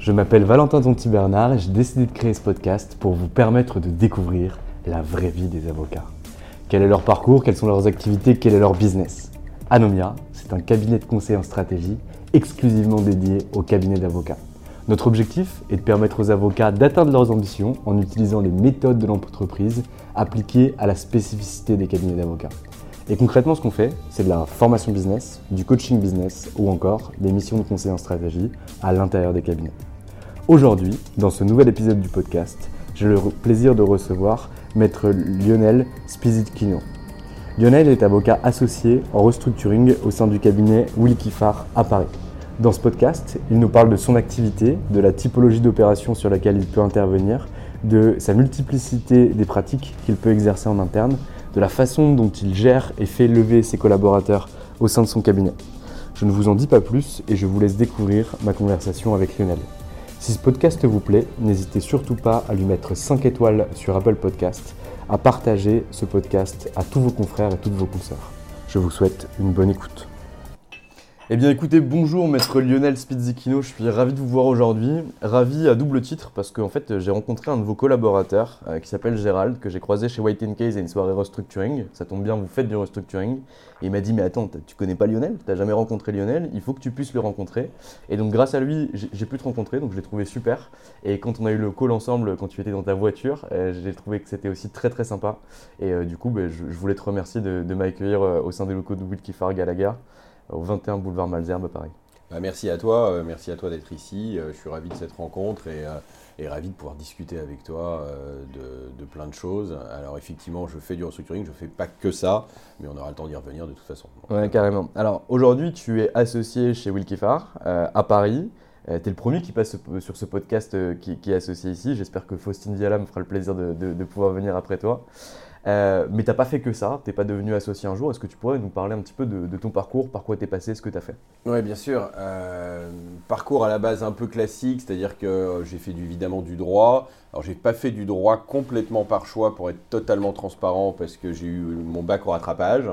Je m'appelle Valentin Tonti Bernard et j'ai décidé de créer ce podcast pour vous permettre de découvrir la vraie vie des avocats. Quel est leur parcours, quelles sont leurs activités, quel est leur business? Anomia, c'est un cabinet de conseil en stratégie exclusivement dédié aux cabinets d'avocats. Notre objectif est de permettre aux avocats d'atteindre leurs ambitions en utilisant les méthodes de l'entreprise appliquées à la spécificité des cabinets d'avocats. Et concrètement, ce qu'on fait, c'est de la formation business, du coaching business ou encore des missions de conseil en stratégie à l'intérieur des cabinets. Aujourd'hui, dans ce nouvel épisode du podcast, j'ai le plaisir de recevoir maître Lionel Spizitkino. Lionel est avocat associé en restructuring au sein du cabinet Willy à Paris. Dans ce podcast, il nous parle de son activité, de la typologie d'opération sur laquelle il peut intervenir, de sa multiplicité des pratiques qu'il peut exercer en interne, de la façon dont il gère et fait lever ses collaborateurs au sein de son cabinet. Je ne vous en dis pas plus et je vous laisse découvrir ma conversation avec Lionel. Si ce podcast vous plaît, n'hésitez surtout pas à lui mettre 5 étoiles sur Apple Podcast, à partager ce podcast à tous vos confrères et toutes vos consoeurs. Je vous souhaite une bonne écoute. Eh bien écoutez, bonjour maître Lionel Spizzicchino, je suis ravi de vous voir aujourd'hui. Ravi à double titre parce qu'en fait j'ai rencontré un de vos collaborateurs euh, qui s'appelle Gérald, que j'ai croisé chez White Case à une soirée restructuring. Ça tombe bien, vous faites du restructuring. Et il m'a dit mais attends, tu connais pas Lionel? T'as jamais rencontré Lionel? Il faut que tu puisses le rencontrer. Et donc grâce à lui, j'ai pu te rencontrer, donc je l'ai trouvé super. Et quand on a eu le call ensemble, quand tu étais dans ta voiture, euh, j'ai trouvé que c'était aussi très très sympa. Et euh, du coup, ben, je, voulais te remercier de, de m'accueillir au sein des locaux de Wilkie la gare au 21 boulevard Malzerbe, Paris. Bah, merci à toi, euh, merci à toi d'être ici. Euh, je suis ravi de cette rencontre et, euh, et ravi de pouvoir discuter avec toi de, de, plein de choses. Alors effectivement, je fais du restructuring, je ne fais pas que ça, mais on aura le temps d'y revenir de toute façon. Ouais, carrément. Alors aujourd'hui, tu es associé chez Wilkie Farr à Paris. tu es le premier qui passe sur ce podcast qui, qui, est associé ici. J'espère que Faustine Viala me fera le plaisir de, de, de pouvoir venir après toi. Euh, mais tu n'as pas fait que ça, tu n'es pas devenu associé un jour. Est-ce que tu pourrais nous parler un petit peu de, ton parcours, par quoi tu es passé, ce que tu as fait? Oui, bien sûr. Euh, parcours à la base un peu classique, c'est-à-dire que j'ai fait évidemment du droit. Alors, j'ai pas fait du droit complètement par choix pour être totalement transparent parce que j'ai eu mon bac au rattrapage.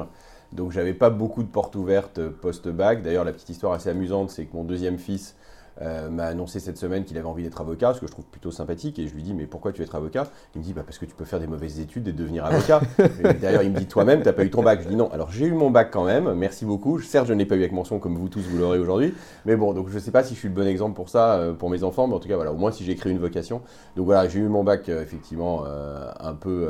Donc, j'avais pas beaucoup de portes ouvertes post-bac. D'ailleurs, la petite histoire assez amusante, c'est que mon deuxième fils euh, m'a annoncé cette semaine qu'il avait envie d'être avocat, ce que je trouve plutôt sympathique. Et je lui dis, mais pourquoi tu veux être avocat? Il me dit, bah, parce que tu peux faire des mauvaises études et devenir avocat. D'ailleurs, il me dit, toi-même, tu n'as pas eu ton bac. Je dis, non, alors j'ai eu mon bac quand même, merci beaucoup. Certes, je ne l'ai pas eu avec mention comme vous tous, vous l'aurez aujourd'hui. Mais bon, donc je ne sais pas si je suis le bon exemple pour ça, euh, pour mes enfants, mais en tout cas, voilà, au moins si j'ai créé une vocation. Donc voilà, j'ai eu mon bac, euh, effectivement, un peu,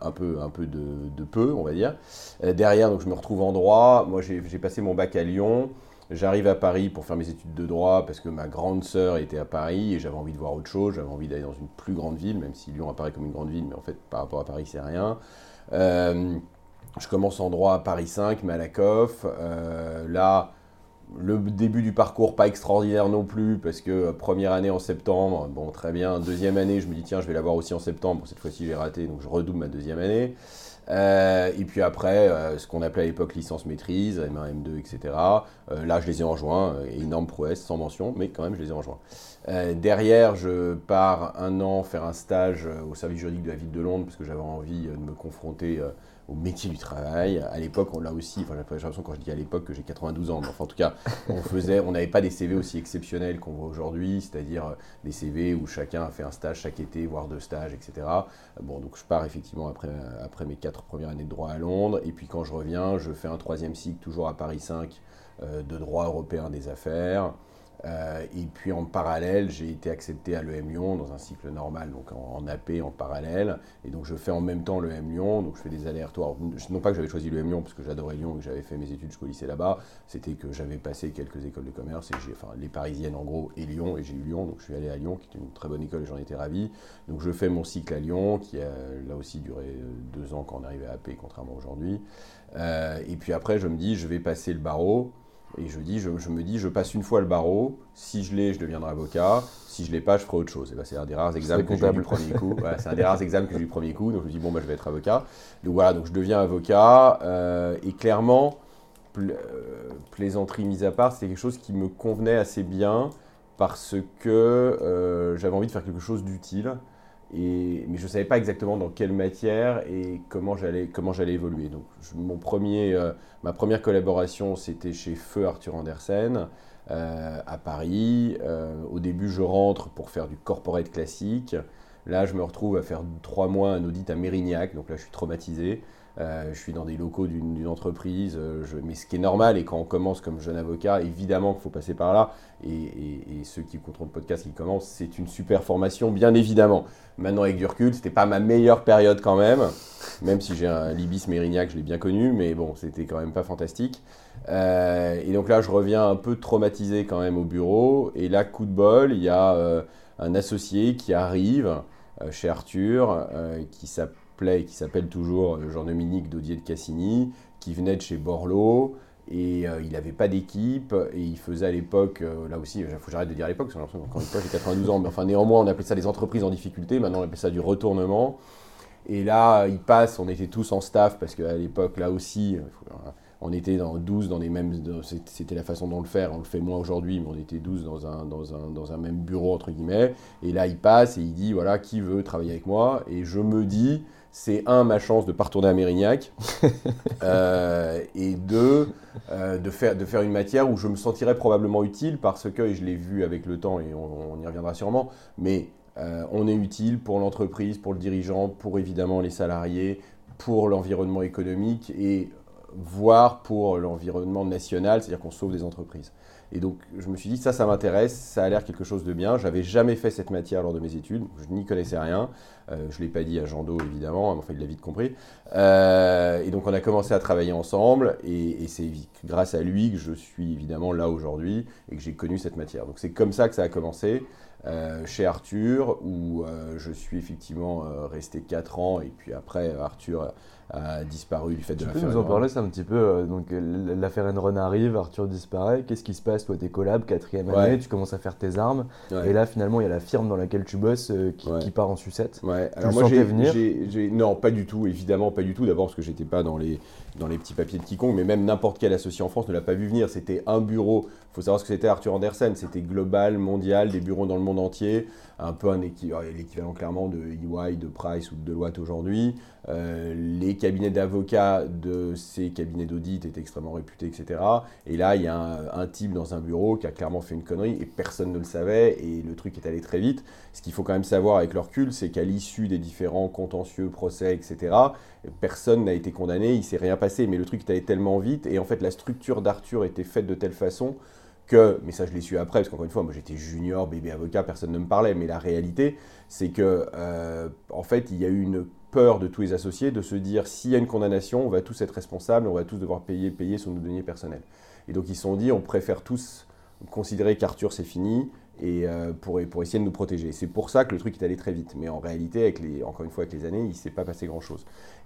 un peu, un peu de, de, peu, on va dire. Derrière, donc je me retrouve en droit. Moi, j'ai passé mon bac à Lyon. J'arrive à Paris pour faire mes études de droit parce que ma grande sœur était à Paris et j'avais envie de voir autre chose, j'avais envie d'aller dans une plus grande ville, même si Lyon apparaît comme une grande ville, mais en fait par rapport à Paris c'est rien. Euh, je commence en droit à Paris 5, Malakoff. Euh, là, le début du parcours pas extraordinaire non plus parce que euh, première année en septembre, bon très bien. Deuxième année, je me dis tiens je vais l'avoir aussi en septembre. Cette fois-ci j'ai raté donc je redouble ma deuxième année. Euh, et puis après, ce qu'on appelait à l'époque licence maîtrise, M1, M2, etc. là, je les ai rejoints, énorme prouesse, sans mention, mais quand même, je les ai rejoints. derrière, je pars un an faire un stage au service juridique de la ville de Londres, parce que j'avais envie de me confronter au métier du travail. À l'époque, on l'a aussi, enfin, j'ai l'impression quand je dis à l'époque que j'ai 92 ans, mais enfin, en tout cas, on faisait, on n'avait pas des CV aussi exceptionnels qu'on voit aujourd'hui, c'est-à-dire euh, des CV où chacun a fait un stage chaque été, voire deux stages, etc. Bon, donc je pars effectivement après, après mes quatre premières années de droit à Londres, et puis quand je reviens, je fais un troisième cycle toujours à Paris 5 euh, de droit européen des affaires. Euh, et puis en parallèle, j'ai été accepté à l'EM Lyon dans un cycle normal, donc en, AP en parallèle. Et donc je fais en même temps l'EM Lyon, donc je fais des allers-retours. Non pas que j'avais choisi l'EM Lyon parce que j'adorais Lyon et que j'avais fait mes études jusqu'au lycée là-bas, c'était que j'avais passé quelques écoles de commerce, enfin les parisiennes en gros, et Lyon, et j'ai eu Lyon, donc je suis allé à Lyon, qui est une très bonne école et j'en étais ravi. Donc je fais mon cycle à Lyon, qui a là aussi duré euh, deux ans quand on arrivait à AP, contrairement aujourd'hui. Euh, et puis après, je me dis, je vais passer le barreau. Et je, dis, je, me dis, je passe une fois le barreau, si je l'ai, je deviendrai avocat, si je ne l'ai pas, je ferai autre chose. Ben, c'est un des rares examens que j'ai eu du premier coup. c'est un des rares examens que j'ai eu du premier coup, donc je me dis, bon, bah, je vais être avocat. Donc voilà, donc je deviens avocat, euh, et clairement, euh, plaisanterie mise à part, c'était quelque chose qui me convenait assez bien, parce que euh, j'avais envie de faire quelque chose d'utile mais je ne savais pas exactement dans quelle matière et comment j'allais, évoluer. Donc, mon premier, euh, ma première collaboration, c'était chez Feu Arthur Andersen euh, à Paris. Euh, au début, je rentre pour faire du corporate classique. Là, je me retrouve à faire trois mois un audit à Mérignac. Donc là, je suis traumatisé. Euh, je suis dans des locaux d'une entreprise, euh, mais ce qui est normal, et quand on commence comme jeune avocat, évidemment qu'il faut passer par là, et, ceux qui contrôlent le podcast qui commencent, c'est une super formation, bien évidemment. Maintenant, avec du recul, c'était pas ma meilleure période quand même, même si j'ai un Libis Mérignac, je l'ai bien connu, mais bon, c'était quand même pas fantastique. Euh, et donc là, je reviens un peu traumatisé quand même au bureau, et là, coup de bol, il y a un associé qui arrive chez Arthur, qui s'appelle qui s'appelle toujours euh, Jean-Dominique Dodier de Cassini, qui venait de chez Borloo. Et euh, il n'avait pas d'équipe, et il faisait à l'époque, euh, là aussi, il faut que j'arrête de dire à l'époque, j'ai 92 ans, mais enfin néanmoins on appelait ça des entreprises en difficulté, maintenant on appelle ça du retournement. Et là, il passe, on était tous en staff, parce qu'à l'époque, là aussi, on était dans 12 dans les mêmes. C'était la façon dont le faire, on le fait moins aujourd'hui, mais on était 12 dans un, dans, un, dans un même bureau, entre guillemets. Et là, il passe et il dit voilà, qui veut travailler avec moi? Et je me dis c'est un, ma chance de ne pas retourner à Mérignac, euh, et deux, euh, de, faire, de faire une matière où je me sentirais probablement utile parce que, et je l'ai vu avec le temps et on, y reviendra sûrement, mais euh, on est utile pour l'entreprise, pour le dirigeant, pour évidemment les salariés, pour l'environnement économique et voire pour l'environnement national, c'est-à-dire qu'on sauve des entreprises. Et donc, je me suis dit, ça, ça m'intéresse, ça a l'air quelque chose de bien. J'avais jamais fait cette matière lors de mes études, je n'y connaissais rien. Euh, je ne l'ai pas dit à Jean Do, évidemment, enfin, il l'a vite compris. Euh, et donc, on a commencé à travailler ensemble, et, c'est grâce à lui que je suis évidemment là aujourd'hui et que j'ai connu cette matière. Donc, c'est comme ça que ça a commencé. Euh, chez Arthur, où je suis effectivement resté 4 ans, et puis après, Arthur a disparu du fait de l'affaire. Tu peux nous en parler ça un petit peu euh, Donc l'affaire Enron arrive, Arthur disparaît. Qu'est-ce qui se passe Toi, t'es collab, quatrième année, tu commences à faire tes armes. Et là, finalement, il y a la firme dans laquelle tu bosses euh, qui, part en sucette. Alors moi, j'ai venir Non, pas du tout. Évidemment, pas du tout. D'abord parce que j'étais pas dans les dans les petits papiers de quiconque, mais même n'importe quel associé en France ne l'a pas vu venir. C'était un bureau. Il faut savoir ce que c'était Arthur Andersen. C'était global, mondial, des bureaux dans le monde entier un peu un l'équivalent clairement de EY, de Price ou de Deloitte aujourd'hui. Euh, les cabinets d'avocats de ces cabinets d'audit étaient extrêmement réputés, etc. Et là, il y a un, type dans un bureau qui a clairement fait une connerie et personne ne le savait et le truc est allé très vite. Ce qu'il faut quand même savoir avec le recul, c'est qu'à l'issue des différents contentieux, procès, etc., personne n'a été condamné, il s'est rien passé, mais le truc est allé tellement vite et en fait la structure d'Arthur était faite de telle façon que, mais ça je l'ai su après, parce qu'encore une fois, moi j'étais junior, bébé avocat, personne ne me parlait, mais la réalité, c'est que, euh, en fait, il y a eu une peur de tous les associés de se dire, s'il y a une condamnation, on va tous être responsables, on va tous devoir payer, payer sur nos deniers personnels. Et donc ils se sont dit, on préfère tous considérer qu'Arthur c'est fini, et euh, pour, pour, essayer de nous protéger. C'est pour ça que le truc est allé très vite. Mais en réalité, encore une fois, avec les années, il ne s'est pas passé grand-chose.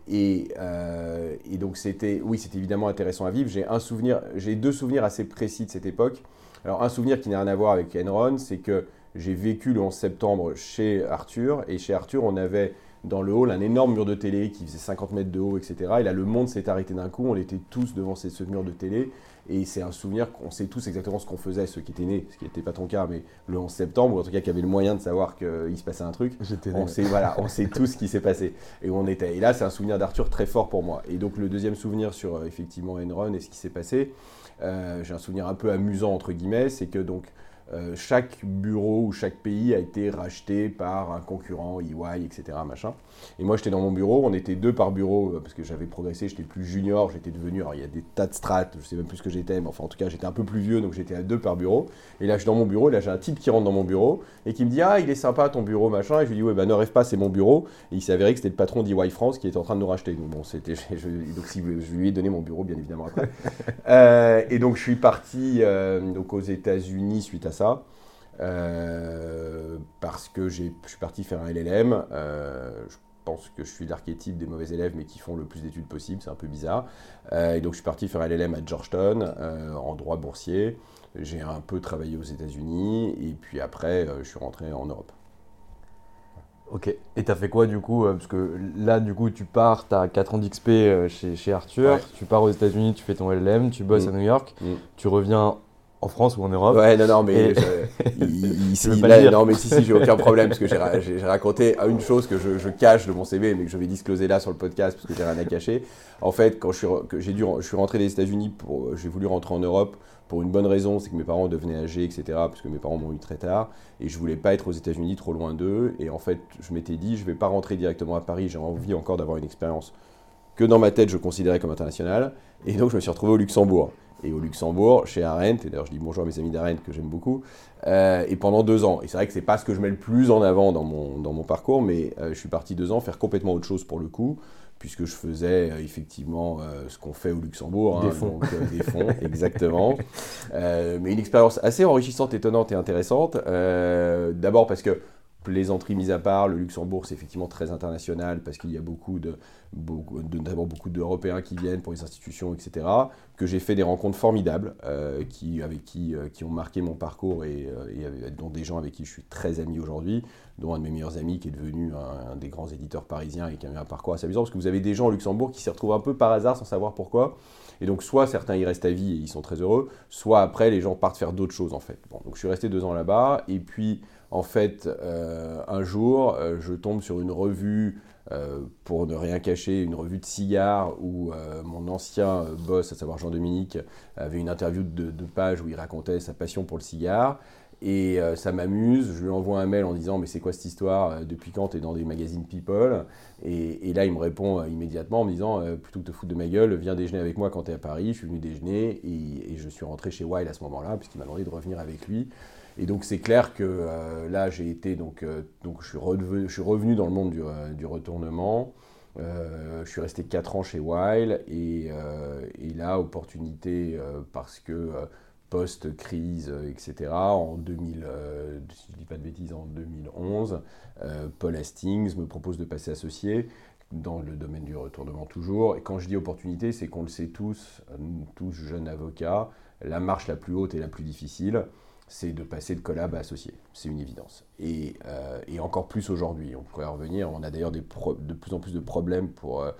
Et, euh, et, donc c'était, oui, c'était évidemment intéressant à vivre. J'ai deux souvenirs assez précis de cette époque. Alors un souvenir qui n'a rien à voir avec Enron, c'est que j'ai vécu le 11 septembre chez Arthur, et chez Arthur, on avait dans le hall un énorme mur de télé qui faisait 50 mètres de haut, etc. Et là, le monde s'est arrêté d'un coup. On était tous devant ce, ce mur de télé. Et c'est un souvenir qu'on sait tous exactement ce qu'on faisait, ceux qui étaient nés, ce qui n'était pas ton cas, mais le 11 septembre, ou en tout cas qui avait le moyen de savoir qu'il se passait un truc. On sait, voilà, on sait tout ce qui s'est passé. Et, où on était. et là, c'est un souvenir d'Arthur très fort pour moi. Et donc, le deuxième souvenir sur euh, effectivement Enron et ce qui s'est passé, euh, j'ai un souvenir un peu amusant, entre guillemets, c'est que donc euh, chaque bureau ou chaque pays a été racheté par un concurrent, EY, etc. Machin. Et moi, j'étais dans mon bureau, on était deux par bureau, euh, parce que j'avais progressé, j'étais plus junior, j'étais devenu, alors il y a des tas de strates, je sais même plus ce que j'étais, mais enfin en tout cas, j'étais un peu plus vieux, donc j'étais à deux par bureau. Et là, je suis dans mon bureau, et là, j'ai un type qui rentre dans mon bureau, et qui me dit, ah, il est sympa ton bureau, machin. Et je lui dis, ouais, bah ne rêve pas, c'est mon bureau. Et il s'est avéré que c'était le patron d'EY France qui était en train de nous racheter. Donc bon, c'était, je, donc si, je lui ai donné mon bureau, bien évidemment, après. Euh, et donc, je suis parti donc aux États-Unis suite à ça. Euh, parce que je suis parti faire un LLM. Euh, je pense que je suis l'archétype des mauvais élèves, mais qui font le plus d'études possible, c'est un peu bizarre. Euh, et donc je suis parti faire un LLM à Georgetown, en droit boursier. J'ai un peu travaillé aux États-Unis, et puis après, je suis rentré en Europe. Ok, et t'as fait quoi du coup Parce que là, du coup, tu pars, t'as 4 ans d'XP chez, chez, Arthur, tu pars aux États-Unis, tu fais ton LLM, tu bosses mm. à New York, mm. tu reviens en France ou en Europe. Ouais, non, non, mais. non, mais si, si, j'ai aucun problème parce que j'ai raconté une chose que je, cache de mon CV, mais que je vais discloser là sur le podcast parce que j'ai rien à cacher. En fait, quand je suis, que dû, je suis rentré des États-Unis, pour, j'ai voulu rentrer en Europe pour une bonne raison, c'est que mes parents devenaient âgés, etc. Parce que mes parents m'ont eu très tard et je voulais pas être aux États-Unis trop loin d'eux. Et en fait, je m'étais dit, je vais pas rentrer directement à Paris, j'ai envie encore d'avoir une expérience que dans ma tête je considérais comme internationale. Et donc, je me suis retrouvé au Luxembourg et au Luxembourg, chez Arendt, et d'ailleurs je dis bonjour à mes amis d'Arendt que j'aime beaucoup, euh, et pendant deux ans. Et c'est vrai que c'est pas ce que je mets le plus en avant dans mon, dans mon parcours, mais euh, je suis parti deux ans faire complètement autre chose pour le coup, puisque je faisais euh, effectivement ce qu'on fait au Luxembourg. Hein, des fonds. Donc, des fonds, exactement. mais une expérience assez enrichissante, étonnante et intéressante. D'abord parce que plaisanterie mise à part, le Luxembourg c'est effectivement très international parce qu'il y a beaucoup de, beaucoup, de, d'Européens qui viennent pour les institutions, etc. Que j'ai fait des rencontres formidables euh, qui, avec qui, euh, qui ont marqué mon parcours et, euh, dont des gens avec qui je suis très ami aujourd'hui, dont un de mes meilleurs amis qui est devenu un, des grands éditeurs parisiens et qui a un parcours assez amusant parce que vous avez des gens au Luxembourg qui s'y retrouvent un peu par hasard sans savoir pourquoi. Et donc, soit certains y restent à vie et ils sont très heureux, soit après, les gens partent faire d'autres choses en fait. Bon, donc, je suis resté deux ans là-bas et puis en fait, euh, un jour, euh, je tombe sur une revue, euh, pour ne rien cacher, une revue de cigares où mon ancien boss, à savoir Jean-Dominique, avait une interview de deux pages où il racontait sa passion pour le cigare. Et ça m'amuse, je lui envoie un mail en disant mais c'est quoi cette histoire Depuis quand tu es dans des magazines People? Et, là il me répond immédiatement en me disant plutôt que te foutre de ma gueule, viens déjeuner avec moi quand tu es à Paris. Je suis venu déjeuner et, et je suis rentré chez Wild à ce moment-là puisqu'il m'a demandé de revenir avec lui. Et donc c'est clair que euh, là j'ai été donc, euh, donc je suis, revenu, je suis revenu dans le monde du, euh, du retournement. je suis resté 4 ans chez Weil et, et là opportunité parce que post-crise, etc. En 2000, si je dis pas de bêtises, en 2011, Paul Hastings me propose de passer associé dans le domaine du retournement toujours. Et quand je dis opportunité, c'est qu'on le sait tous, tous jeunes avocats, la marche la plus haute et la plus difficile, c'est de passer de collab à associé. C'est une évidence. Et, euh, encore plus aujourd'hui. On pourrait revenir. On a d'ailleurs de plus en plus de problèmes pour, euh,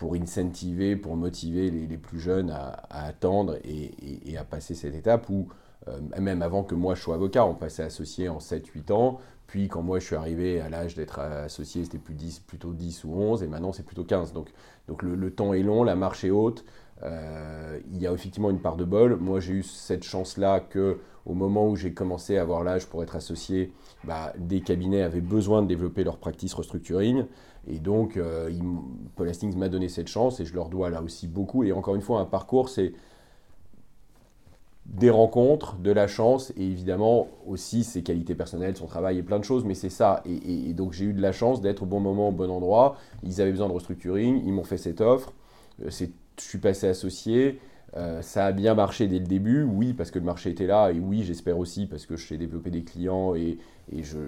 pour incentiver, pour motiver les, plus jeunes à, attendre et, à passer cette étape où, euh, même avant que moi je sois avocat, on passait associé en 7-8 ans. Puis quand moi je suis arrivé à l'âge d'être associé, c'était plus 10, plutôt 10 ou 11. Et maintenant c'est plutôt 15. Donc, donc le, temps est long, la marche est haute. Il y a effectivement une part de bol. Moi j'ai eu cette chance-là que au moment où j'ai commencé à avoir l'âge pour être associé, bah, des cabinets avaient besoin de développer leur practice restructuring. Et donc, euh, Paul Hastings m'a donné cette chance et je leur dois là aussi beaucoup. Et encore une fois, un parcours, c'est des rencontres, de la chance et évidemment aussi ses qualités personnelles, son travail et plein de choses, mais c'est ça. Et, donc j'ai eu de la chance d'être au bon moment, au bon endroit. Ils avaient besoin de restructuring, ils m'ont fait cette offre. Euh, je suis passé associé. Euh, ça a bien marché dès le début, oui, parce que le marché était là, et oui, j'espère aussi, parce que je sais développer des clients et, je,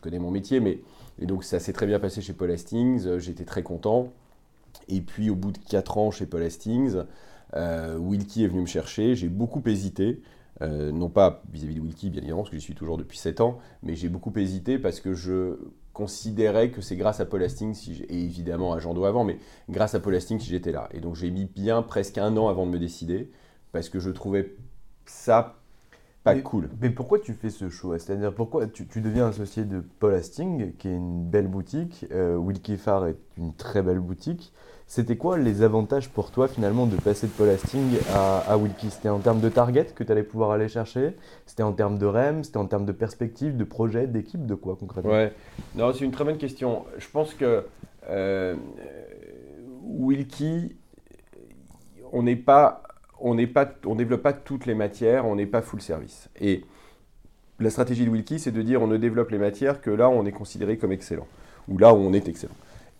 connais mon métier. Mais, et donc, ça s'est très bien passé chez Paul Hastings, euh, j'étais très content. Et puis, au bout de 4 ans chez Paul Hastings, euh, Wilkie est venu me chercher, j'ai beaucoup hésité. non pas vis-à-vis de Wilkie, bien évidemment, parce que j'y suis toujours depuis 7 ans, mais j'ai beaucoup hésité parce que je considérais que c'est grâce à Paul Hastings, si et évidemment à Jean Do avant, mais grâce à Paul Hastings si j'étais là. Et donc j'ai mis bien presque un an avant de me décider, parce que je trouvais ça pas cool. Mais pourquoi tu fais ce choix C'est-à-dire pourquoi tu, deviens associé de Paul Hastings, qui est une belle boutique, euh, Wilkie Farr est une très belle boutique. C'était quoi les avantages pour toi finalement de passer de Paul Hastings à, à Wilkie? C'était en termes de target que tu allais pouvoir aller chercher? C'était en termes de REM? C'était en termes de perspective, de projet, d'équipe, de quoi concrètement? Ouais, non, c'est une très bonne question. Je pense que euh, Wilkie, on n'est pas, on on développe pas toutes les matières, on n'est pas full service. Et la stratégie de Wilkie, c'est de dire on ne développe les matières que là où on est considéré comme excellent, ou là où on est excellent.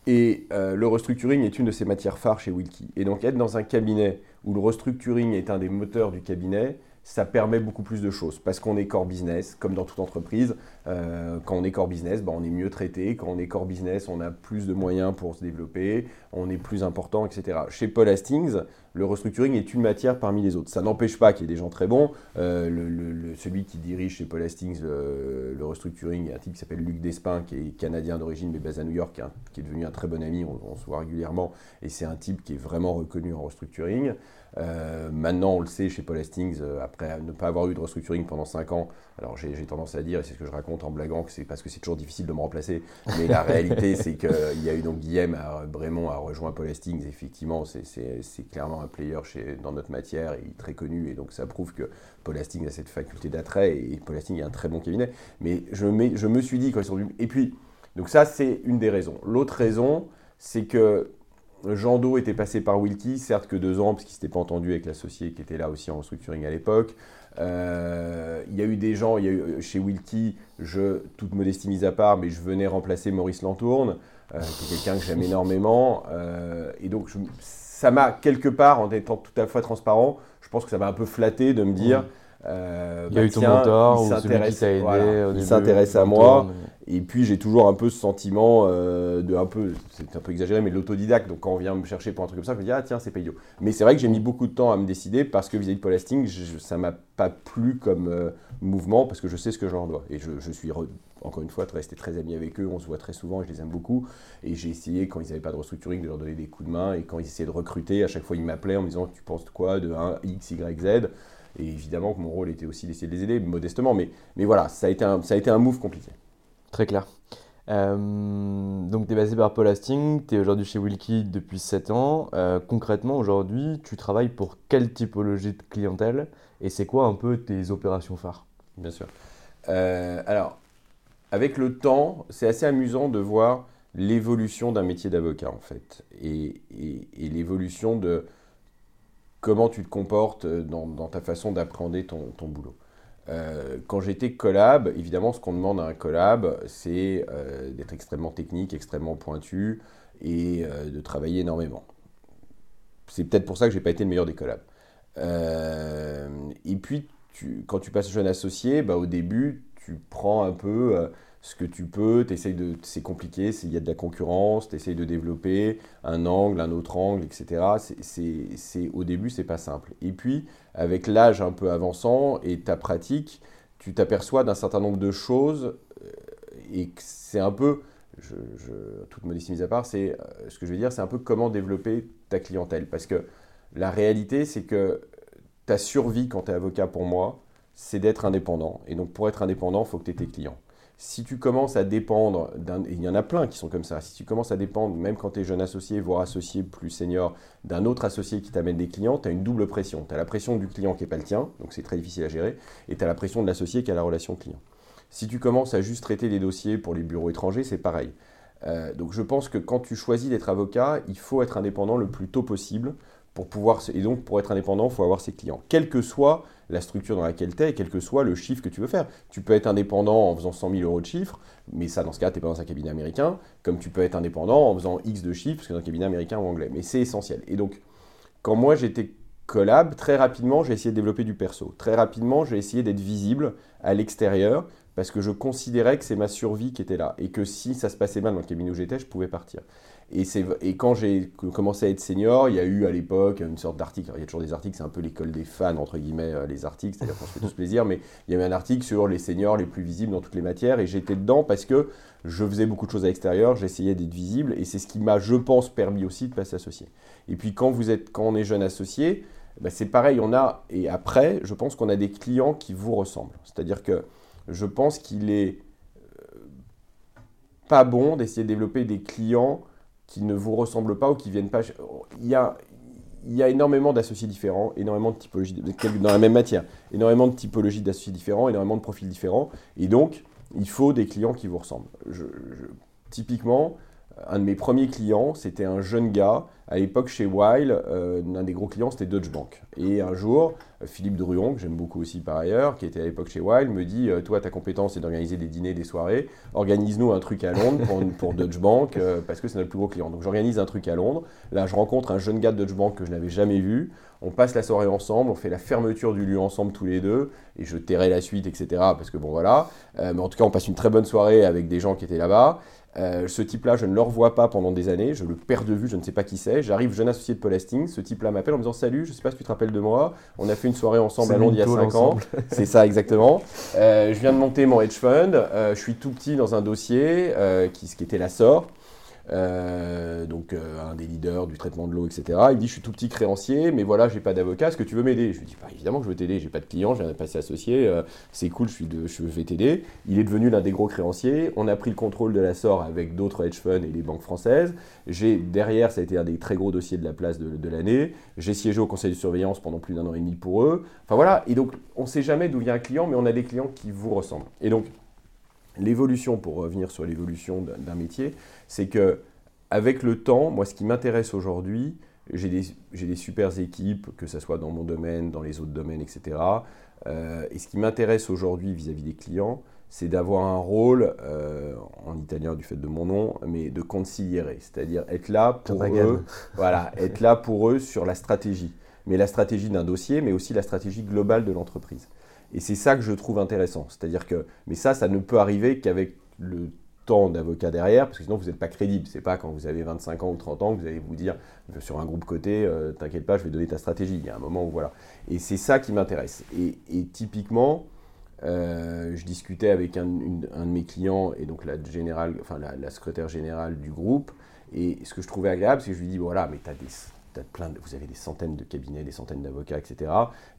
Et euh, le restructuring est une de ces matières phares chez Wilkie. Et donc être dans un cabinet où le restructuring est un des moteurs du cabinet, ça permet beaucoup plus de choses parce qu'on est core business, comme dans toute entreprise. Euh, quand on est core business, ben, on est mieux traité. Quand on est core business, on a plus de moyens pour se développer, on est plus important, etc. Chez Paul Hastings, le restructuring est une matière parmi les autres. Ça n'empêche pas qu'il y ait des gens très bons. Euh, le, celui qui dirige chez Paul Hastings le, restructuring, un type qui s'appelle Luc Despin, qui est canadien d'origine mais basé à New York, qui, est devenu un très bon ami, on se voit régulièrement, et c'est un type qui est vraiment reconnu en restructuring. Euh, maintenant, on le sait chez Paul Hastings, euh, après ne pas avoir eu de restructuring pendant 5 ans, alors j'ai tendance à dire, et c'est ce que je raconte en blaguant, que c'est parce que c'est toujours difficile de me remplacer, mais la réalité, c'est qu'il y a eu donc Guillaume à, Brémond a rejoint Paul Hastings, effectivement, c'est clairement un player chez, dans notre matière, et très connu, et donc ça prouve que Paul Hastings a cette faculté d'attrait, et Paul Hastings est un très bon cabinet. Mais je, je me suis dit, quand ils sont venus, et puis, donc ça, c'est une des raisons. L'autre raison, c'est que Jean Do était passé par Wilkie, certes que deux ans, parce qu'il s'était pas entendu avec l'associé qui était là aussi en restructuring à l'époque. Euh, il y a eu des gens, il y a eu, euh, chez Wilkie, je, toute modestie mise à part, mais je venais remplacer Maurice Lantourne, euh, qui est quelqu'un que j'aime énormément. et donc, ça m'a, quelque part, en étant tout à fait transparent, je pense que ça m'a un peu flatté de me dire. il y a bah eu ton mentor ou celui qui t'a aidé. il s'intéresse à moi. Et puis j'ai toujours un peu ce sentiment euh, de un peu, c'est un peu exagéré, mais de l'autodidacte. Donc quand on vient me chercher pour un truc comme ça, je me dis ah tiens c'est pas. Mais c'est vrai que j'ai mis beaucoup de temps à me décider parce que vis-à-vis de Paul Hastings, je, ça m'a pas plu comme euh, mouvement parce que je sais ce que j'en dois. Et je, suis encore une fois resté très ami avec eux. On se voit très souvent, je les aime beaucoup. Et j'ai essayé quand ils n'avaient pas de restructuring de leur donner des coups de main. Et quand ils essayaient de recruter, à chaque fois ils m'appelaient en me disant tu penses quoi de 1 X Y Z? Et évidemment que mon rôle était aussi d'essayer de les aider modestement. Mais, mais voilà, ça a été ça a été un move compliqué. Très clair. Euh, donc, tu es basé par Paul Hastings, tu es aujourd'hui chez Wilkie depuis 7 ans. Euh, concrètement, aujourd'hui, tu travailles pour quelle typologie de clientèle et c'est quoi un peu tes opérations phares? Bien sûr. Euh, alors, avec le temps, c'est assez amusant de voir l'évolution d'un métier d'avocat en fait et, l'évolution de comment tu te comportes dans, ta façon d'appréhender ton boulot. Euh, quand j'étais collab, évidemment, ce qu'on demande à un collab, c'est euh, d'être extrêmement technique, extrêmement pointu et euh, de travailler énormément. C'est peut-être pour ça que j'ai pas été le meilleur des collabs. et puis, quand tu passes jeune associé, bah, au début, tu prends un peu ce que tu peux, de, c'est compliqué, il y a de la concurrence, tu essayes de développer un angle, un autre angle, etc. C'est, au début, c'est pas simple. Et puis, avec l'âge un peu avançant et ta pratique, tu t'aperçois d'un certain nombre de choses euh, et c'est un peu, je, toute modestie mise à part, c'est euh, ce que je veux dire, c'est un peu comment développer ta clientèle. Parce que la réalité, c'est que ta survie quand tu es avocat pour moi, c'est d'être indépendant. Et donc pour être indépendant, il faut que tu aies tes clients si tu commences à dépendre d'un, il y en a plein qui sont comme ça, si tu commences à dépendre, même quand tu es jeune associé, voire associé plus senior, d'un autre associé qui t'amène des clients, tu as une double pression. Tu as la pression du client qui n'est pas le tien, donc c'est très difficile à gérer, et tu as la pression de l'associé qui a la relation client. Si tu commences à juste traiter les dossiers pour les bureaux étrangers, c'est pareil. Euh, donc je pense que quand tu choisis d'être avocat, il faut être indépendant le plus tôt possible pour pouvoir, et donc pour être indépendant, il faut avoir ses clients. Quel que soit la structure dans laquelle tu es, quel que soit le chiffre que tu veux faire. Tu peux être indépendant en faisant 100 000 euros de chiffre, mais ça, dans ce cas, tu n'es pas dans un cabinet américain, comme tu peux être indépendant en faisant X de chiffres, parce que dans un cabinet américain ou anglais. Mais c'est essentiel. Et donc, quand moi j'étais collab, très rapidement, j'ai essayé de développer du perso. Très rapidement, j'ai essayé d'être visible à l'extérieur parce que je considérais que c'est ma survie qui était là et que si ça se passait mal dans le cabinet où j'étais, je pouvais partir. Et, et quand j'ai commencé à être senior, il y a eu à l'époque une sorte d'article. Il y a toujours des articles, c'est un peu l'école des fans, entre guillemets, euh, les articles, c'est-à-dire qu'on se fait tous plaisir, mais il y avait un article sur les seniors les plus visibles dans toutes les matières, et j'étais dedans parce que je faisais beaucoup de choses à l'extérieur, j'essayais d'être visible, et c'est ce qui m'a, je pense, permis aussi de passer associé. Et puis quand, vous êtes, quand on est jeune associé, bah, c'est pareil, on a, et après, je pense qu'on a des clients qui vous ressemblent. C'est-à-dire que je pense qu'il est euh, pas bon d'essayer de développer des clients qui ne vous ressemblent pas ou qui viennent pas. Il y a, il y a énormément d'associés différents, énormément de typologies, dans la même matière, énormément de typologies d'associés différents, énormément de profils différents. Et donc, il faut des clients qui vous ressemblent. typiquement, un de mes premiers clients, c'était un jeune gars. À l'époque, chez Weil, euh, un des gros clients, c'était Deutsche Bank. Et un jour, Philippe Druon, que j'aime beaucoup aussi par ailleurs, qui était à l'époque chez Weil, me dit euh, Toi, ta compétence, c'est d'organiser des dîners, des soirées. Organise-nous un truc à Londres pour, Deutsche Bank, euh, parce que c'est notre plus gros client. Donc, j'organise un truc à Londres. Là, je rencontre un jeune gars de Deutsche Bank que je n'avais jamais vu. On passe la soirée ensemble, on fait la fermeture du lieu ensemble tous les deux, et je tairai la suite, etc. Parce que bon, voilà. mais en tout cas, on passe une très bonne soirée avec des gens qui étaient là-bas. Euh, ce type-là, je ne le revois pas pendant des années, je le perds de vue, je ne sais pas qui c'est. J'arrive jeune associé de Paul Hastings, ce type-là m'appelle en me disant Salut, je ne sais pas si tu te rappelles de moi, on a fait une soirée ensemble à Londres il y a 5 ans. C'est ça, exactement. Euh, je viens de monter mon hedge fund, euh, je suis tout petit dans un dossier qui, qui était la SOR. Euh, donc euh, un des leaders du traitement de l'eau, etc. Il me dit je suis tout petit créancier, mais voilà, j'ai pas d'avocat, est-ce que tu veux m'aider? Je lui dis bah, évidemment que je veux t'aider, j'ai pas de client, viens de passer associé, euh, c'est cool, je, suis de, je vais t'aider. Il est devenu l'un des gros créanciers, on a pris le contrôle de la SOR avec d'autres hedge funds et les banques françaises. J'ai derrière, ça a été un des très gros dossiers de la place de, de l'année. J'ai siégé au conseil de surveillance pendant plus d'un an et demi pour eux. Enfin voilà, et donc on ne sait jamais d'où vient un client, mais on a des clients qui vous ressemblent. Et donc l'évolution, pour revenir sur l'évolution d'un métier, c'est que avec le temps, moi, ce qui m'intéresse aujourd'hui, j'ai des, des super équipes, que ce soit dans mon domaine, dans les autres domaines, etc. Euh, et ce qui m'intéresse aujourd'hui vis-à-vis des clients, c'est d'avoir un rôle, euh, en italien du fait de mon nom, mais de conciliere, c'est-à-dire être là pour eux, voilà, être là pour eux sur la stratégie, mais la stratégie d'un dossier, mais aussi la stratégie globale de l'entreprise. Et c'est ça que je trouve intéressant, c'est-à-dire que, mais ça, ça ne peut arriver qu'avec le temps d'avocat derrière, parce que sinon vous n'êtes pas crédible. C'est pas quand vous avez 25 ans ou 30 ans que vous allez vous dire sur un groupe côté, euh, t'inquiète pas, je vais donner ta stratégie. Il y a un moment où voilà. Et c'est ça qui m'intéresse. Et, typiquement, euh, je discutais avec un, de mes clients et donc la, générale, enfin, la, secrétaire générale du groupe. Et ce que je trouvais agréable, c'est que je lui dis voilà, mais tu as des vous avez des centaines de cabinets, des centaines d'avocats, etc.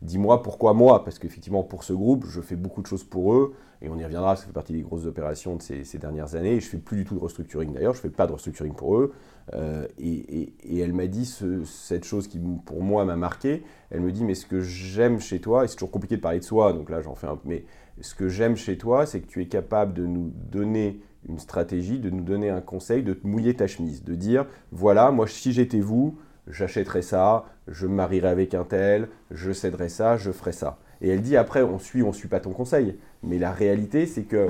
Dis-moi pourquoi moi Parce qu'effectivement, pour ce groupe, je fais beaucoup de choses pour eux, et on y reviendra, ça fait partie des grosses opérations de ces, dernières années, et je fais plus du tout de restructuring d'ailleurs, je fais pas de restructuring pour eux. Euh, et, elle m'a dit cette chose qui, pour moi, m'a marqué. Elle me dit, mais ce que j'aime chez toi, et c'est toujours compliqué de parler de soi, donc là j'en fais un peu, mais ce que j'aime chez toi, c'est que tu es capable de nous donner une stratégie, de nous donner un conseil, de te mouiller ta chemise, de dire, voilà, moi si j'étais vous, j'achèterai ça, je me marierai avec un tel, je céderai ça, je ferai ça. Et elle dit après, on suit, on suit pas ton conseil. Mais la réalité, c'est que,